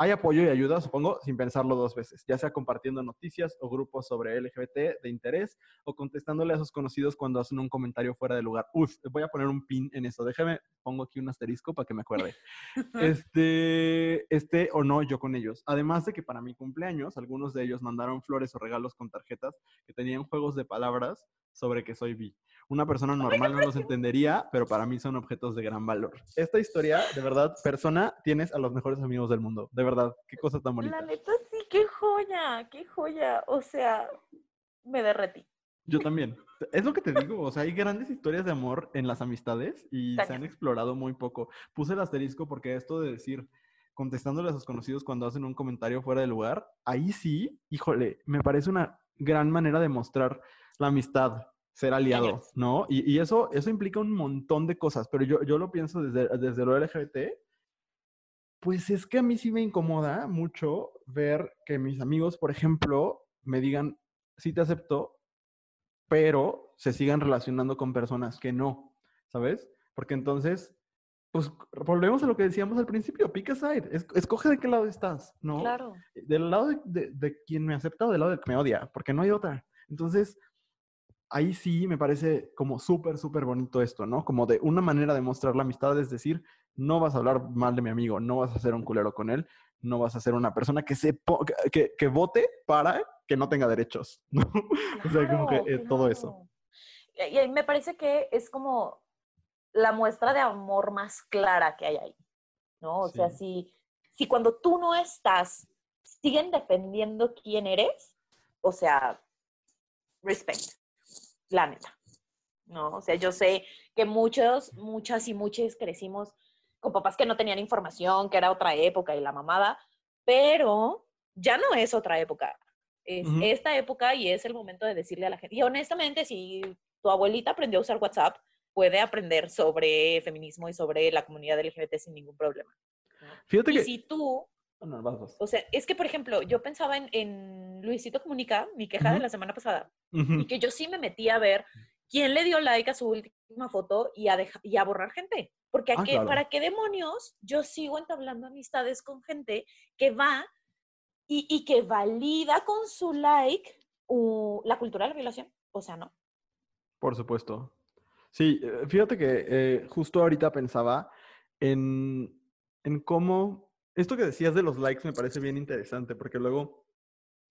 hay apoyo y ayuda, supongo, sin pensarlo dos veces, ya sea compartiendo noticias o grupos sobre LGBT de interés o contestándole a sus conocidos cuando hacen un comentario fuera de lugar. Uf, voy a poner un pin en eso. Déjeme, pongo aquí un asterisco para que me acuerde. este, este o no, yo con ellos. Además de que para mi cumpleaños, algunos de ellos mandaron flores o regalos con tarjetas que tenían juegos de palabras sobre que soy bi. Una persona normal no los entendería, pero para mí son objetos de gran valor. Esta historia, de verdad, persona, tienes a los mejores amigos del mundo. De verdad, qué cosa tan bonita. La neta sí, qué joya, qué joya. O sea, me derretí. Yo también. Es lo que te digo, o sea, hay grandes historias de amor en las amistades y se han explorado muy poco. Puse el asterisco porque esto de decir, contestándole a sus conocidos cuando hacen un comentario fuera de lugar, ahí sí, híjole, me parece una gran manera de mostrar la amistad, ser aliado, ¿no? Y, eso, eso implica un montón de cosas, pero yo, yo lo pienso desde, desde lo LGBT, pues es que a mí sí me incomoda mucho ver que mis amigos, por ejemplo, me digan, sí te acepto, pero se sigan relacionando con personas que no, ¿sabes? Porque entonces, pues volvemos a lo que decíamos al principio, pick a side, escoge de qué lado estás, ¿no? Claro. Del lado de, de, quien me acepta o del lado de que me odia, porque no hay otra. Entonces, ahí sí me parece como súper, súper bonito esto, ¿no? Como de una manera de mostrar la amistad, es decir, no vas a hablar mal de mi amigo, no vas a ser un culero con él, no vas a ser una persona que, se que, que vote para que no tenga derechos, ¿no? o sea, como que eh, todo eso. Y, me parece que es como la muestra de amor más clara que hay ahí, ¿no? O sea, si, si cuando tú no estás, siguen dependiendo quién eres, o sea, respect, la neta, ¿no? O sea, yo sé que muchos, muchas y muchos crecimos con papás que no tenían información, que era otra época y la mamada, pero ya no es otra época es esta época y es el momento de decirle a la gente. Y honestamente, si tu abuelita aprendió a usar WhatsApp, puede aprender sobre feminismo y sobre la comunidad LGBT sin ningún problema. Fíjate y si tú... O sea, es que, por ejemplo, yo pensaba en, Luisito Comunica, mi queja de la semana pasada, y que yo sí me metí a ver quién le dio like a su última foto y a, y a borrar gente. Porque ah, ¿para qué demonios yo sigo entablando amistades con gente que va y, que valida con su like la cultura de la violación. O sea, no. Por supuesto. Sí, eh, fíjate que eh, justo ahorita pensaba en, en cómo esto que decías de los likes me parece bien interesante, porque luego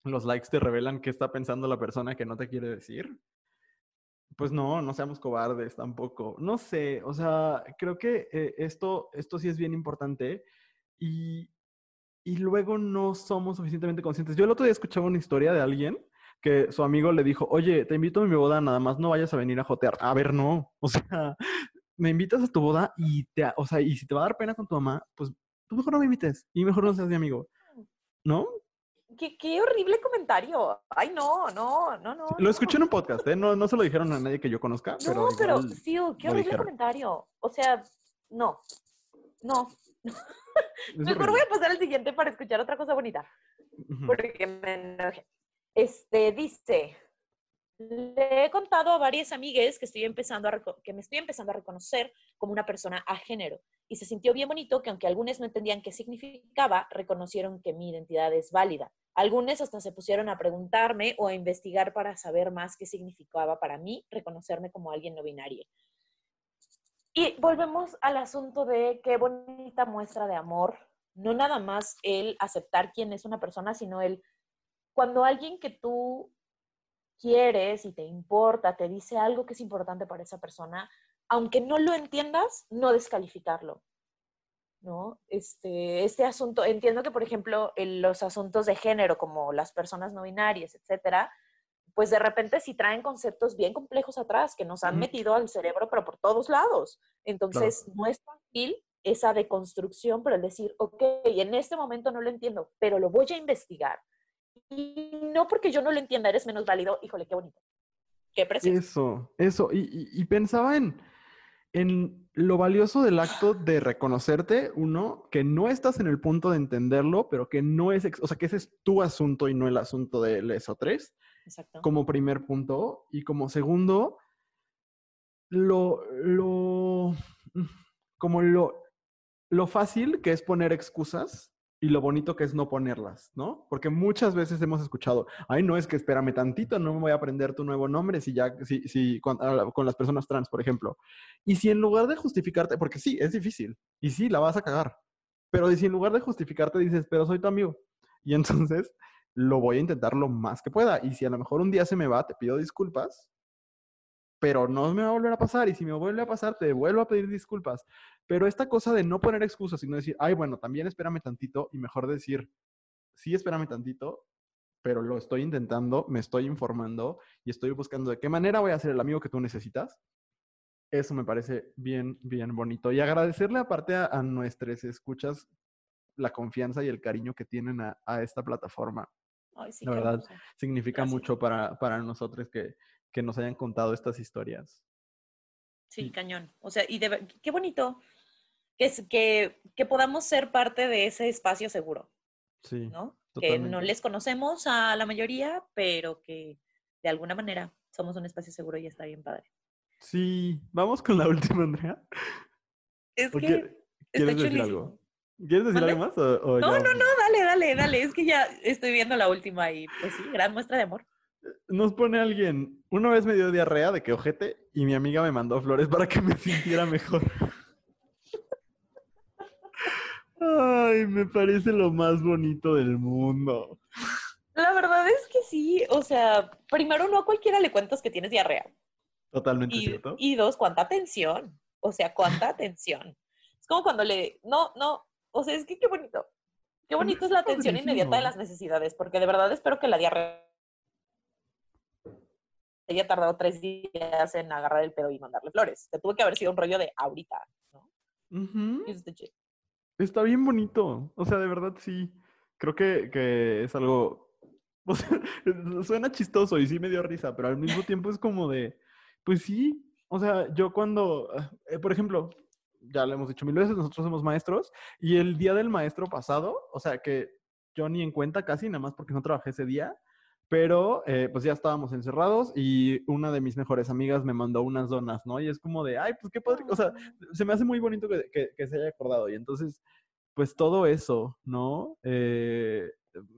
los likes te revelan qué está pensando la persona que no te quiere decir. Pues no, no seamos cobardes tampoco. No sé, o sea, creo que eh, esto, esto sí es bien importante y, y luego no somos suficientemente conscientes. Yo el otro día escuchaba una historia de alguien que su amigo le dijo, oye, te invito a mi boda, nada más no vayas a venir a jotear. A ver, no. O sea, me invitas a tu boda y te, o sea, y si te va a dar pena con tu mamá, pues tú mejor no me invites y mejor no seas mi amigo. ¿No? Qué, qué horrible comentario. Ay, no, no, no, no. Lo escuché en un podcast, ¿eh? No, no se lo dijeron a nadie que yo conozca. No, pero, sí, qué horrible comentario. O sea, no, no. Mejor voy a pasar al siguiente para escuchar otra cosa bonita. Porque me enojé. Este dice, le he contado a varias amigas que, estoy empezando a que me estoy empezando a reconocer como una persona a género. Y se sintió bien bonito que aunque algunos no entendían qué significaba, reconocieron que mi identidad es válida. Algunos hasta se pusieron a preguntarme o a investigar para saber más qué significaba para mí reconocerme como alguien no binario. Y volvemos al asunto de qué bonita muestra de amor, no nada más el aceptar quién es una persona, sino el cuando alguien que tú quieres y te importa te dice algo que es importante para esa persona, aunque no lo entiendas, no descalificarlo. ¿No? Este, este asunto, entiendo que, por ejemplo, en los asuntos de género, como las personas no binarias, etcétera, pues de repente sí traen conceptos bien complejos atrás que nos han metido al cerebro, pero por todos lados. Entonces, no es fácil esa deconstrucción, pero el decir, ok, en este momento no lo entiendo, pero lo voy a investigar. Y no porque yo no lo entienda, eres menos válido, híjole, qué bonito. Qué precioso. Eso, eso. Y, pensaba en, en lo valioso del acto de reconocerte, uno, que no estás en el punto de entenderlo, pero que no es, o sea, que ese es tu asunto y no el asunto de eso tres. Como primer punto. Y como segundo, lo, lo, como lo, lo fácil que es poner excusas y lo bonito que es no ponerlas, ¿no? Porque muchas veces hemos escuchado, ay, no es que espérame tantito, no me voy a aprender tu nuevo nombre si ya, si, si con, con, las personas trans, por ejemplo. Y si en lugar de justificarte, porque sí, es difícil, y sí, la vas a cagar, pero si en lugar de justificarte dices, pero soy tu amigo, y entonces lo voy a intentar lo más que pueda. Y si a lo mejor un día se me va, te pido disculpas, pero no me va a volver a pasar y si me vuelve a pasar te vuelvo a pedir disculpas. Pero esta cosa de no poner excusas, sino decir, ay, bueno, también espérame tantito y mejor decir, sí, espérame tantito, pero lo estoy intentando, me estoy informando y estoy buscando de qué manera voy a ser el amigo que tú necesitas. Eso me parece bien, bien bonito. Y agradecerle aparte a, a nuestras escuchas la confianza y el cariño que tienen a, a esta plataforma. Ay, sí, La verdad, hermoso. Significa Gracias. mucho para, para nosotros que, que nos hayan contado estas historias. Sí, cañón. O sea, y de qué bonito que, que, que podamos ser parte de ese espacio seguro, Sí, ¿no? Que no les conocemos a la mayoría, pero que de alguna manera somos un espacio seguro y está bien padre. Sí, vamos con la última, Andrea. Es ¿O que quie- ¿Quieres decir chulísimo. algo? ¿Quieres decir algo más? o- o No, ya no, no, dale, dale, dale. Es que ya estoy viendo la última y pues sí, gran muestra de amor. Nos pone alguien, una vez me dio diarrea de que ojete y mi amiga me mandó flores para que me sintiera mejor. Ay, me parece lo más bonito del mundo. La verdad es que sí, o sea, primero no a cualquiera le cuentas que tienes diarrea. Totalmente Y, cierto. y dos, cuánta atención. O sea, cuánta atención. Es como cuando le. No, no. O sea, es que qué bonito. Qué bonito es la atención inmediata de las necesidades, porque de verdad espero que la diarrea haya tardado tres días en agarrar el pedo y mandarle flores. Te tuve que haber sido un rollo de ahorita, ¿no? The shit. Está bien bonito. O sea, de verdad sí. Creo que, que es algo. O suena chistoso y sí me dio risa, pero al mismo tiempo es como de. Pues sí. O sea, yo cuando. eh, por ejemplo, ya lo hemos dicho mil veces, nosotros somos maestros y el día del maestro pasado, o sea, que yo ni en cuenta casi, nada más porque no trabajé ese día. Pero eh, pues ya estábamos encerrados y una de mis mejores amigas me mandó unas donas, ¿no? Y es como de, ay, pues qué padre. O sea, se me hace muy bonito que, que- que se haya acordado. Y entonces, pues todo eso, ¿no? Eh,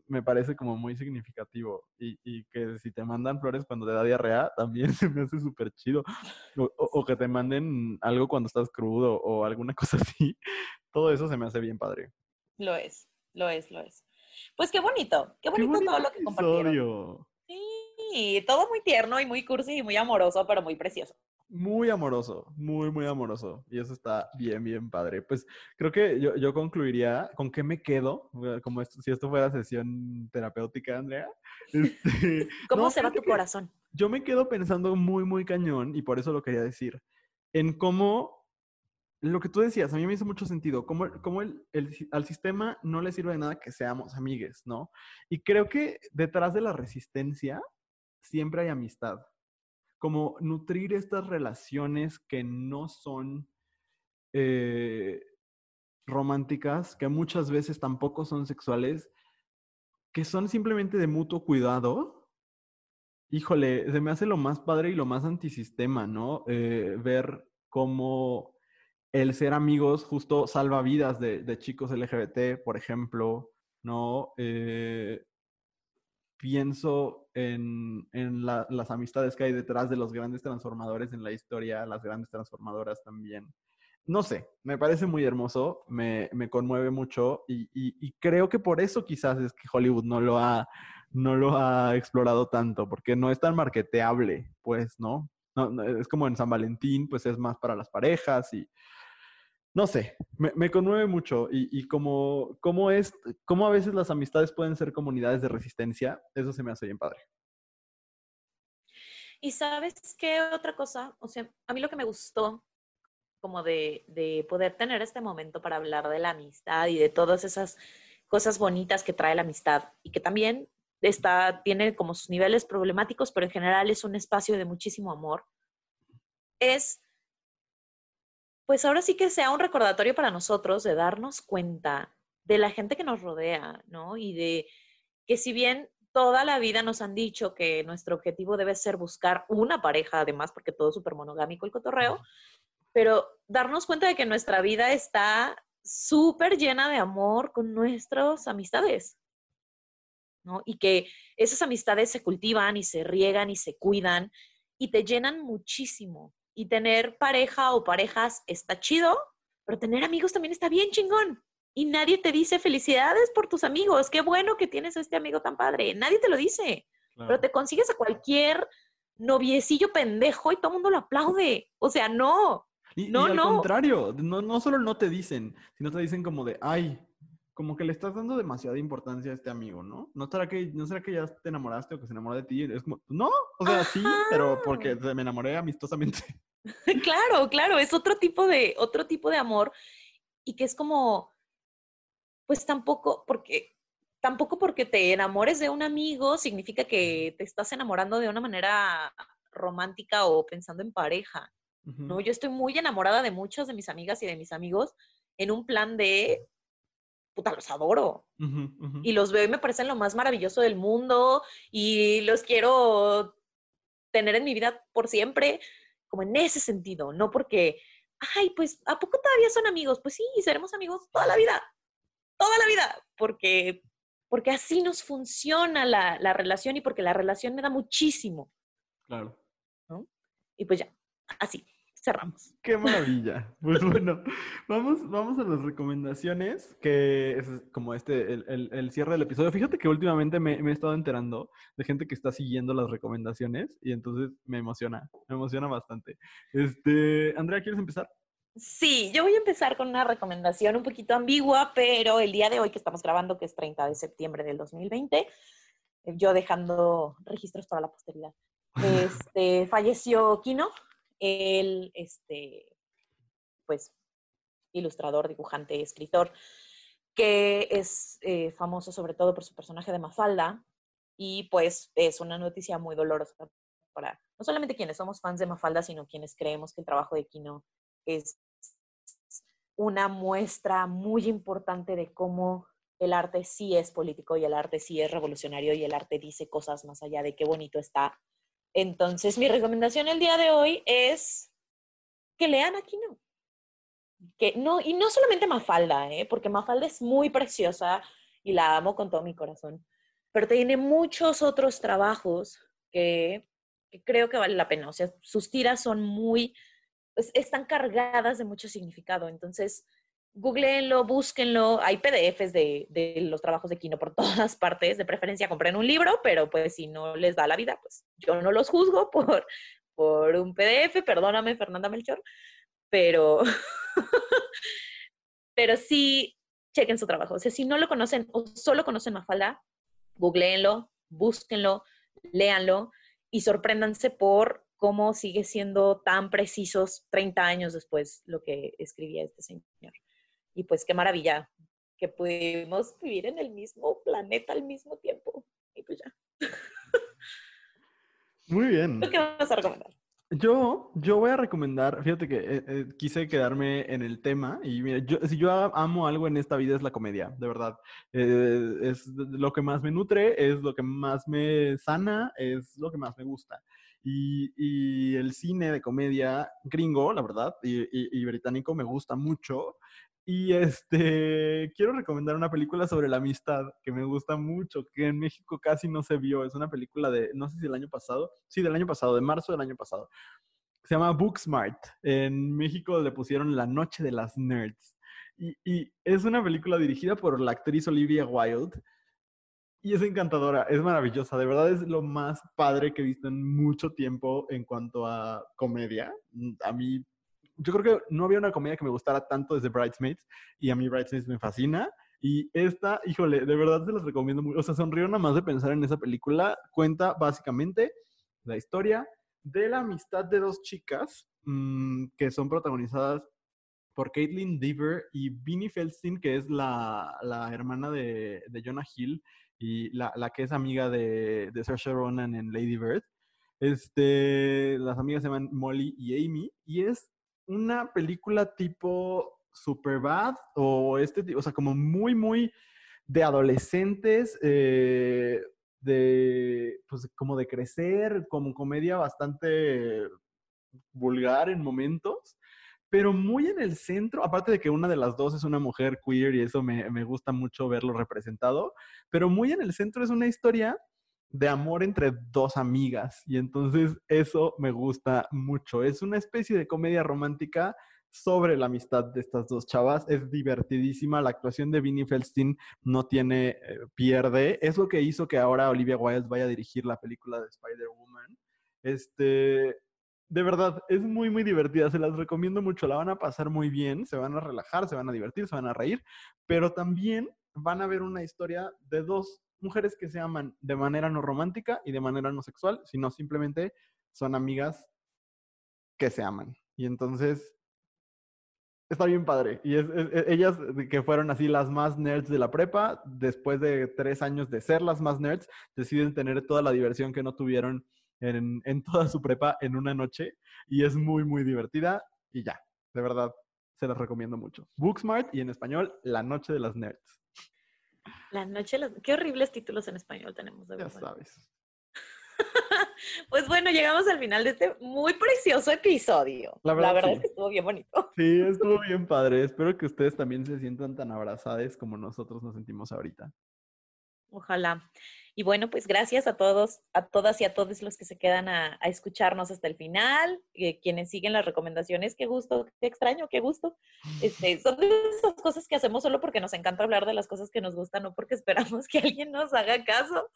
me parece como muy significativo. Y, y que si te mandan flores cuando te da diarrea, también se me hace súper chido. O, o- o que te manden algo cuando estás crudo o alguna cosa así. Todo eso se me hace bien padre. Lo es, lo es, lo es. Pues qué bonito, qué ¡Qué bonito todo lo que compartieron. episodio! Sí, todo muy tierno y muy cursi y muy amoroso, pero muy precioso. Muy amoroso, muy, muy amoroso. Y eso está bien, bien padre. Pues creo que yo, yo concluiría con qué me quedo, como esto, si esto fuera sesión terapéutica, Andrea. Este, ¿Cómo no, se va tu corazón? Yo me quedo pensando muy, muy cañón, y por eso lo quería decir, en cómo lo que tú decías, a mí me hizo mucho sentido, cómo, cómo el, el al sistema no le sirve de nada que seamos amigues, ¿no? Y creo que detrás de la resistencia siempre hay amistad como nutrir estas relaciones que no son eh, románticas, que muchas veces tampoco son sexuales, que son simplemente de mutuo cuidado. Híjole, se me hace lo más padre y lo más antisistema, ¿no? Eh, ver cómo el ser amigos justo salva vidas de, de chicos LGBT, por ejemplo, ¿no? Eh, pienso en, en la- las amistades que hay detrás de los grandes transformadores en la historia, las grandes transformadoras también. No sé, me parece muy hermoso, me, me conmueve mucho y, y- y creo que por eso quizás es que Hollywood no lo ha, no lo ha explorado tanto, porque no es tan marketeable, pues, ¿no? No, no, es como en San Valentín, pues es más para las parejas y, no sé, me, conmueve mucho y, y como, como es, como a veces las amistades pueden ser comunidades de resistencia, eso se me hace bien padre. Y sabes qué otra cosa, o sea, a mí lo que me gustó como de, de poder tener este momento para hablar de la amistad y de todas esas cosas bonitas que trae la amistad y que también está, tiene como sus niveles problemáticos, pero en general es un espacio de muchísimo amor, es, pues ahora sí que sea un recordatorio para nosotros de darnos cuenta de la gente que nos rodea, ¿no? Y de que si bien toda la vida nos han dicho que nuestro objetivo debe ser buscar una pareja, además, porque todo es súper monogámico el cotorreo, pero darnos cuenta de que nuestra vida está súper llena de amor con nuestras amistades, ¿no? Y que esas amistades se cultivan y se riegan y se cuidan y te llenan muchísimo. Y tener pareja o parejas está chido, pero tener amigos también está bien chingón. Y nadie te dice felicidades por tus amigos, qué bueno que tienes a este amigo tan padre. Nadie te lo dice, pero te consigues a cualquier noviecillo pendejo y todo el mundo lo aplaude. O sea, no. Y, No, y al no. contrario, no, no solo no te dicen, sino te dicen como de, ay, como que le estás dando demasiada importancia a este amigo, ¿no? ¿No será que, no será que ya te enamoraste o que se enamoró de ti? Es como, no, o sea, sí, pero porque me enamoré amistosamente. Claro, claro, es otro tipo de, otro tipo de amor y que es como, pues tampoco, porque tampoco porque te enamores de un amigo significa que te estás enamorando de una manera romántica o pensando en pareja. ¿no? Yo estoy muy enamorada de muchas de mis amigas y de mis amigos en un plan de, puta, los adoro. Y los veo y me parecen lo más maravilloso del mundo y los quiero tener en mi vida por siempre, como en ese sentido, no porque, ay, pues, ¿a poco todavía son amigos? Pues sí, seremos amigos toda la vida, toda la vida, porque, porque así nos funciona la, la relación y porque la relación me da muchísimo. Claro. Y pues ya, así, cerramos. Qué maravilla. Pues bueno, vamos, vamos a las recomendaciones, que es como este, el, el- el cierre del episodio. Fíjate que últimamente me, me he estado enterando de gente que está siguiendo las recomendaciones y entonces me emociona, me emociona bastante. Este, Andrea, ¿quieres empezar? Sí, yo voy a empezar con una recomendación un poquito ambigua, pero el día de hoy que estamos grabando, que es 30 de septiembre del 2020, eh, yo dejando registros para la posteridad, este, falleció Kino, el, este, pues, ilustrador, dibujante, escritor, que es eh, famoso sobre todo por su personaje de Mafalda, y pues es una noticia muy dolorosa para no solamente quienes somos fans de Mafalda, sino quienes creemos que el trabajo de Kino es una muestra muy importante de cómo el arte sí es político y el arte sí es revolucionario y el arte dice cosas más allá de qué bonito está. Entonces, mi recomendación el día de hoy es que lean a Kino. Que no, y no solamente Mafalda, ¿eh? porque Mafalda es muy preciosa y la amo con todo mi corazón, pero tiene muchos otros trabajos que, que creo que vale la pena. O sea, sus tiras son muy, pues, están cargadas de mucho significado. Entonces, googleenlo, búsquenlo. Hay PDFs de, los trabajos de Kino por todas partes. De preferencia, compren un libro, pero pues si no les da la vida, pues yo no los juzgo por, por un PDF. Perdóname, Fernanda Melchor. Pero, pero sí, chequen su trabajo. O sea, si no lo conocen o solo conocen Mafalda, googleenlo, búsquenlo, léanlo y sorpréndanse por cómo sigue siendo tan precisos 30 años después lo que escribía este señor. Y pues qué maravilla que pudimos vivir en el mismo planeta al mismo tiempo. Y pues ya. Muy bien. ¿Tú qué vas a recomendar? Yo, yo voy a recomendar, fíjate que eh, eh, quise quedarme en el tema y mira, yo, si yo amo algo en esta vida es la comedia, de verdad. Eh, es lo que más me nutre, es lo que más me sana, es lo que más me gusta. Y, y el cine de comedia gringo, la verdad, y, y- y británico me gusta mucho. Y este, quiero recomendar una película sobre la amistad que me gusta mucho, que en México casi no se vio. Es una película de, no sé si del año pasado, sí, del año pasado, de marzo del año pasado. Se llama Booksmart. En México le pusieron La Noche de las Nerds. Y, y es una película dirigida por la actriz Olivia Wilde. Y es encantadora, es maravillosa. De verdad es lo más padre que he visto en mucho tiempo en cuanto a comedia. A mí, yo creo que no había una comedia que me gustara tanto desde Bridesmaids. Y a mí Bridesmaids me fascina. Y esta, híjole, de verdad se las recomiendo mucho. O sea, sonrío nada más de pensar en esa película. Cuenta básicamente la historia de la amistad de dos chicas mm, que son protagonizadas por Caitlin Dever y Vinnie Feldstein, que es la, la hermana de, de Jonah Hill y la, la que es amiga de, de Saoirse Ronan en Lady Bird. Este, las amigas se llaman Molly y Amy y es una película tipo Superbad o este, ti- o sea, como muy, muy de adolescentes, eh, de, pues, como de crecer, como comedia bastante vulgar en momentos, pero muy en el centro, aparte de que una de las dos es una mujer queer y eso me, me gusta mucho verlo representado, pero muy en el centro es una historia de amor entre dos amigas y entonces eso me gusta mucho. Es una especie de comedia romántica sobre la amistad de estas dos chavas. Es divertidísima. La actuación de Vinnie Feldstein no tiene eh, pierde. Es lo que hizo que ahora Olivia Wilde vaya a dirigir la película de Spider-Woman. Este, de verdad, es muy, muy divertida. Se las recomiendo mucho. La van a pasar muy bien, se van a relajar, se van a divertir, se van a reír, pero también van a ver una historia de dos mujeres que se aman de manera no romántica y de manera no sexual, sino simplemente son amigas que se aman. Y entonces está bien padre. Y es, ellas que fueron así las más nerds de la prepa, después de tres años de ser las más nerds, deciden tener toda la diversión que no tuvieron en, en toda su prepa en una noche. Y es muy, muy divertida. Y ya, de verdad, se las recomiendo mucho. Booksmart y en español, La Noche de las Nerds. La Noche de las... Qué horribles títulos en español tenemos, de verdad. Ya sabes. pues bueno, llegamos al final de este muy precioso episodio. La verdad, es que estuvo bien bonito. Sí, estuvo bien padre. Espero que ustedes también se sientan tan abrazadas como nosotros nos sentimos ahorita. Ojalá. Y bueno, pues gracias a todos, a todas y a todos los que se quedan a, escucharnos hasta el final, eh, quienes siguen las recomendaciones, qué gusto, qué extraño, qué gusto. Este, son esas cosas que hacemos solo porque nos encanta hablar de las cosas que nos gustan, no porque esperamos que alguien nos haga caso.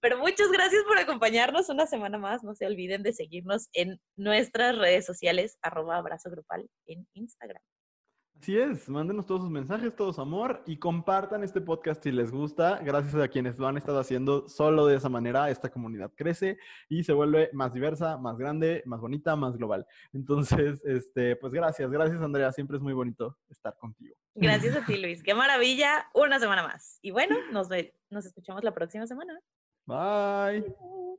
Pero muchas gracias por acompañarnos una semana más. No se olviden de seguirnos en nuestras redes sociales, arroba abrazo grupal en Instagram. Así es, mándenos todos sus mensajes, todo su amor y compartan este podcast si les gusta. Gracias a quienes lo han estado haciendo solo de esa manera, esta comunidad crece y se vuelve más diversa, más grande, más bonita, más global. Entonces, este, pues gracias, gracias Andrea, siempre es muy bonito estar contigo. Gracias a ti Luis, qué maravilla, una semana más. Y bueno, nos, nos escuchamos la próxima semana. Bye.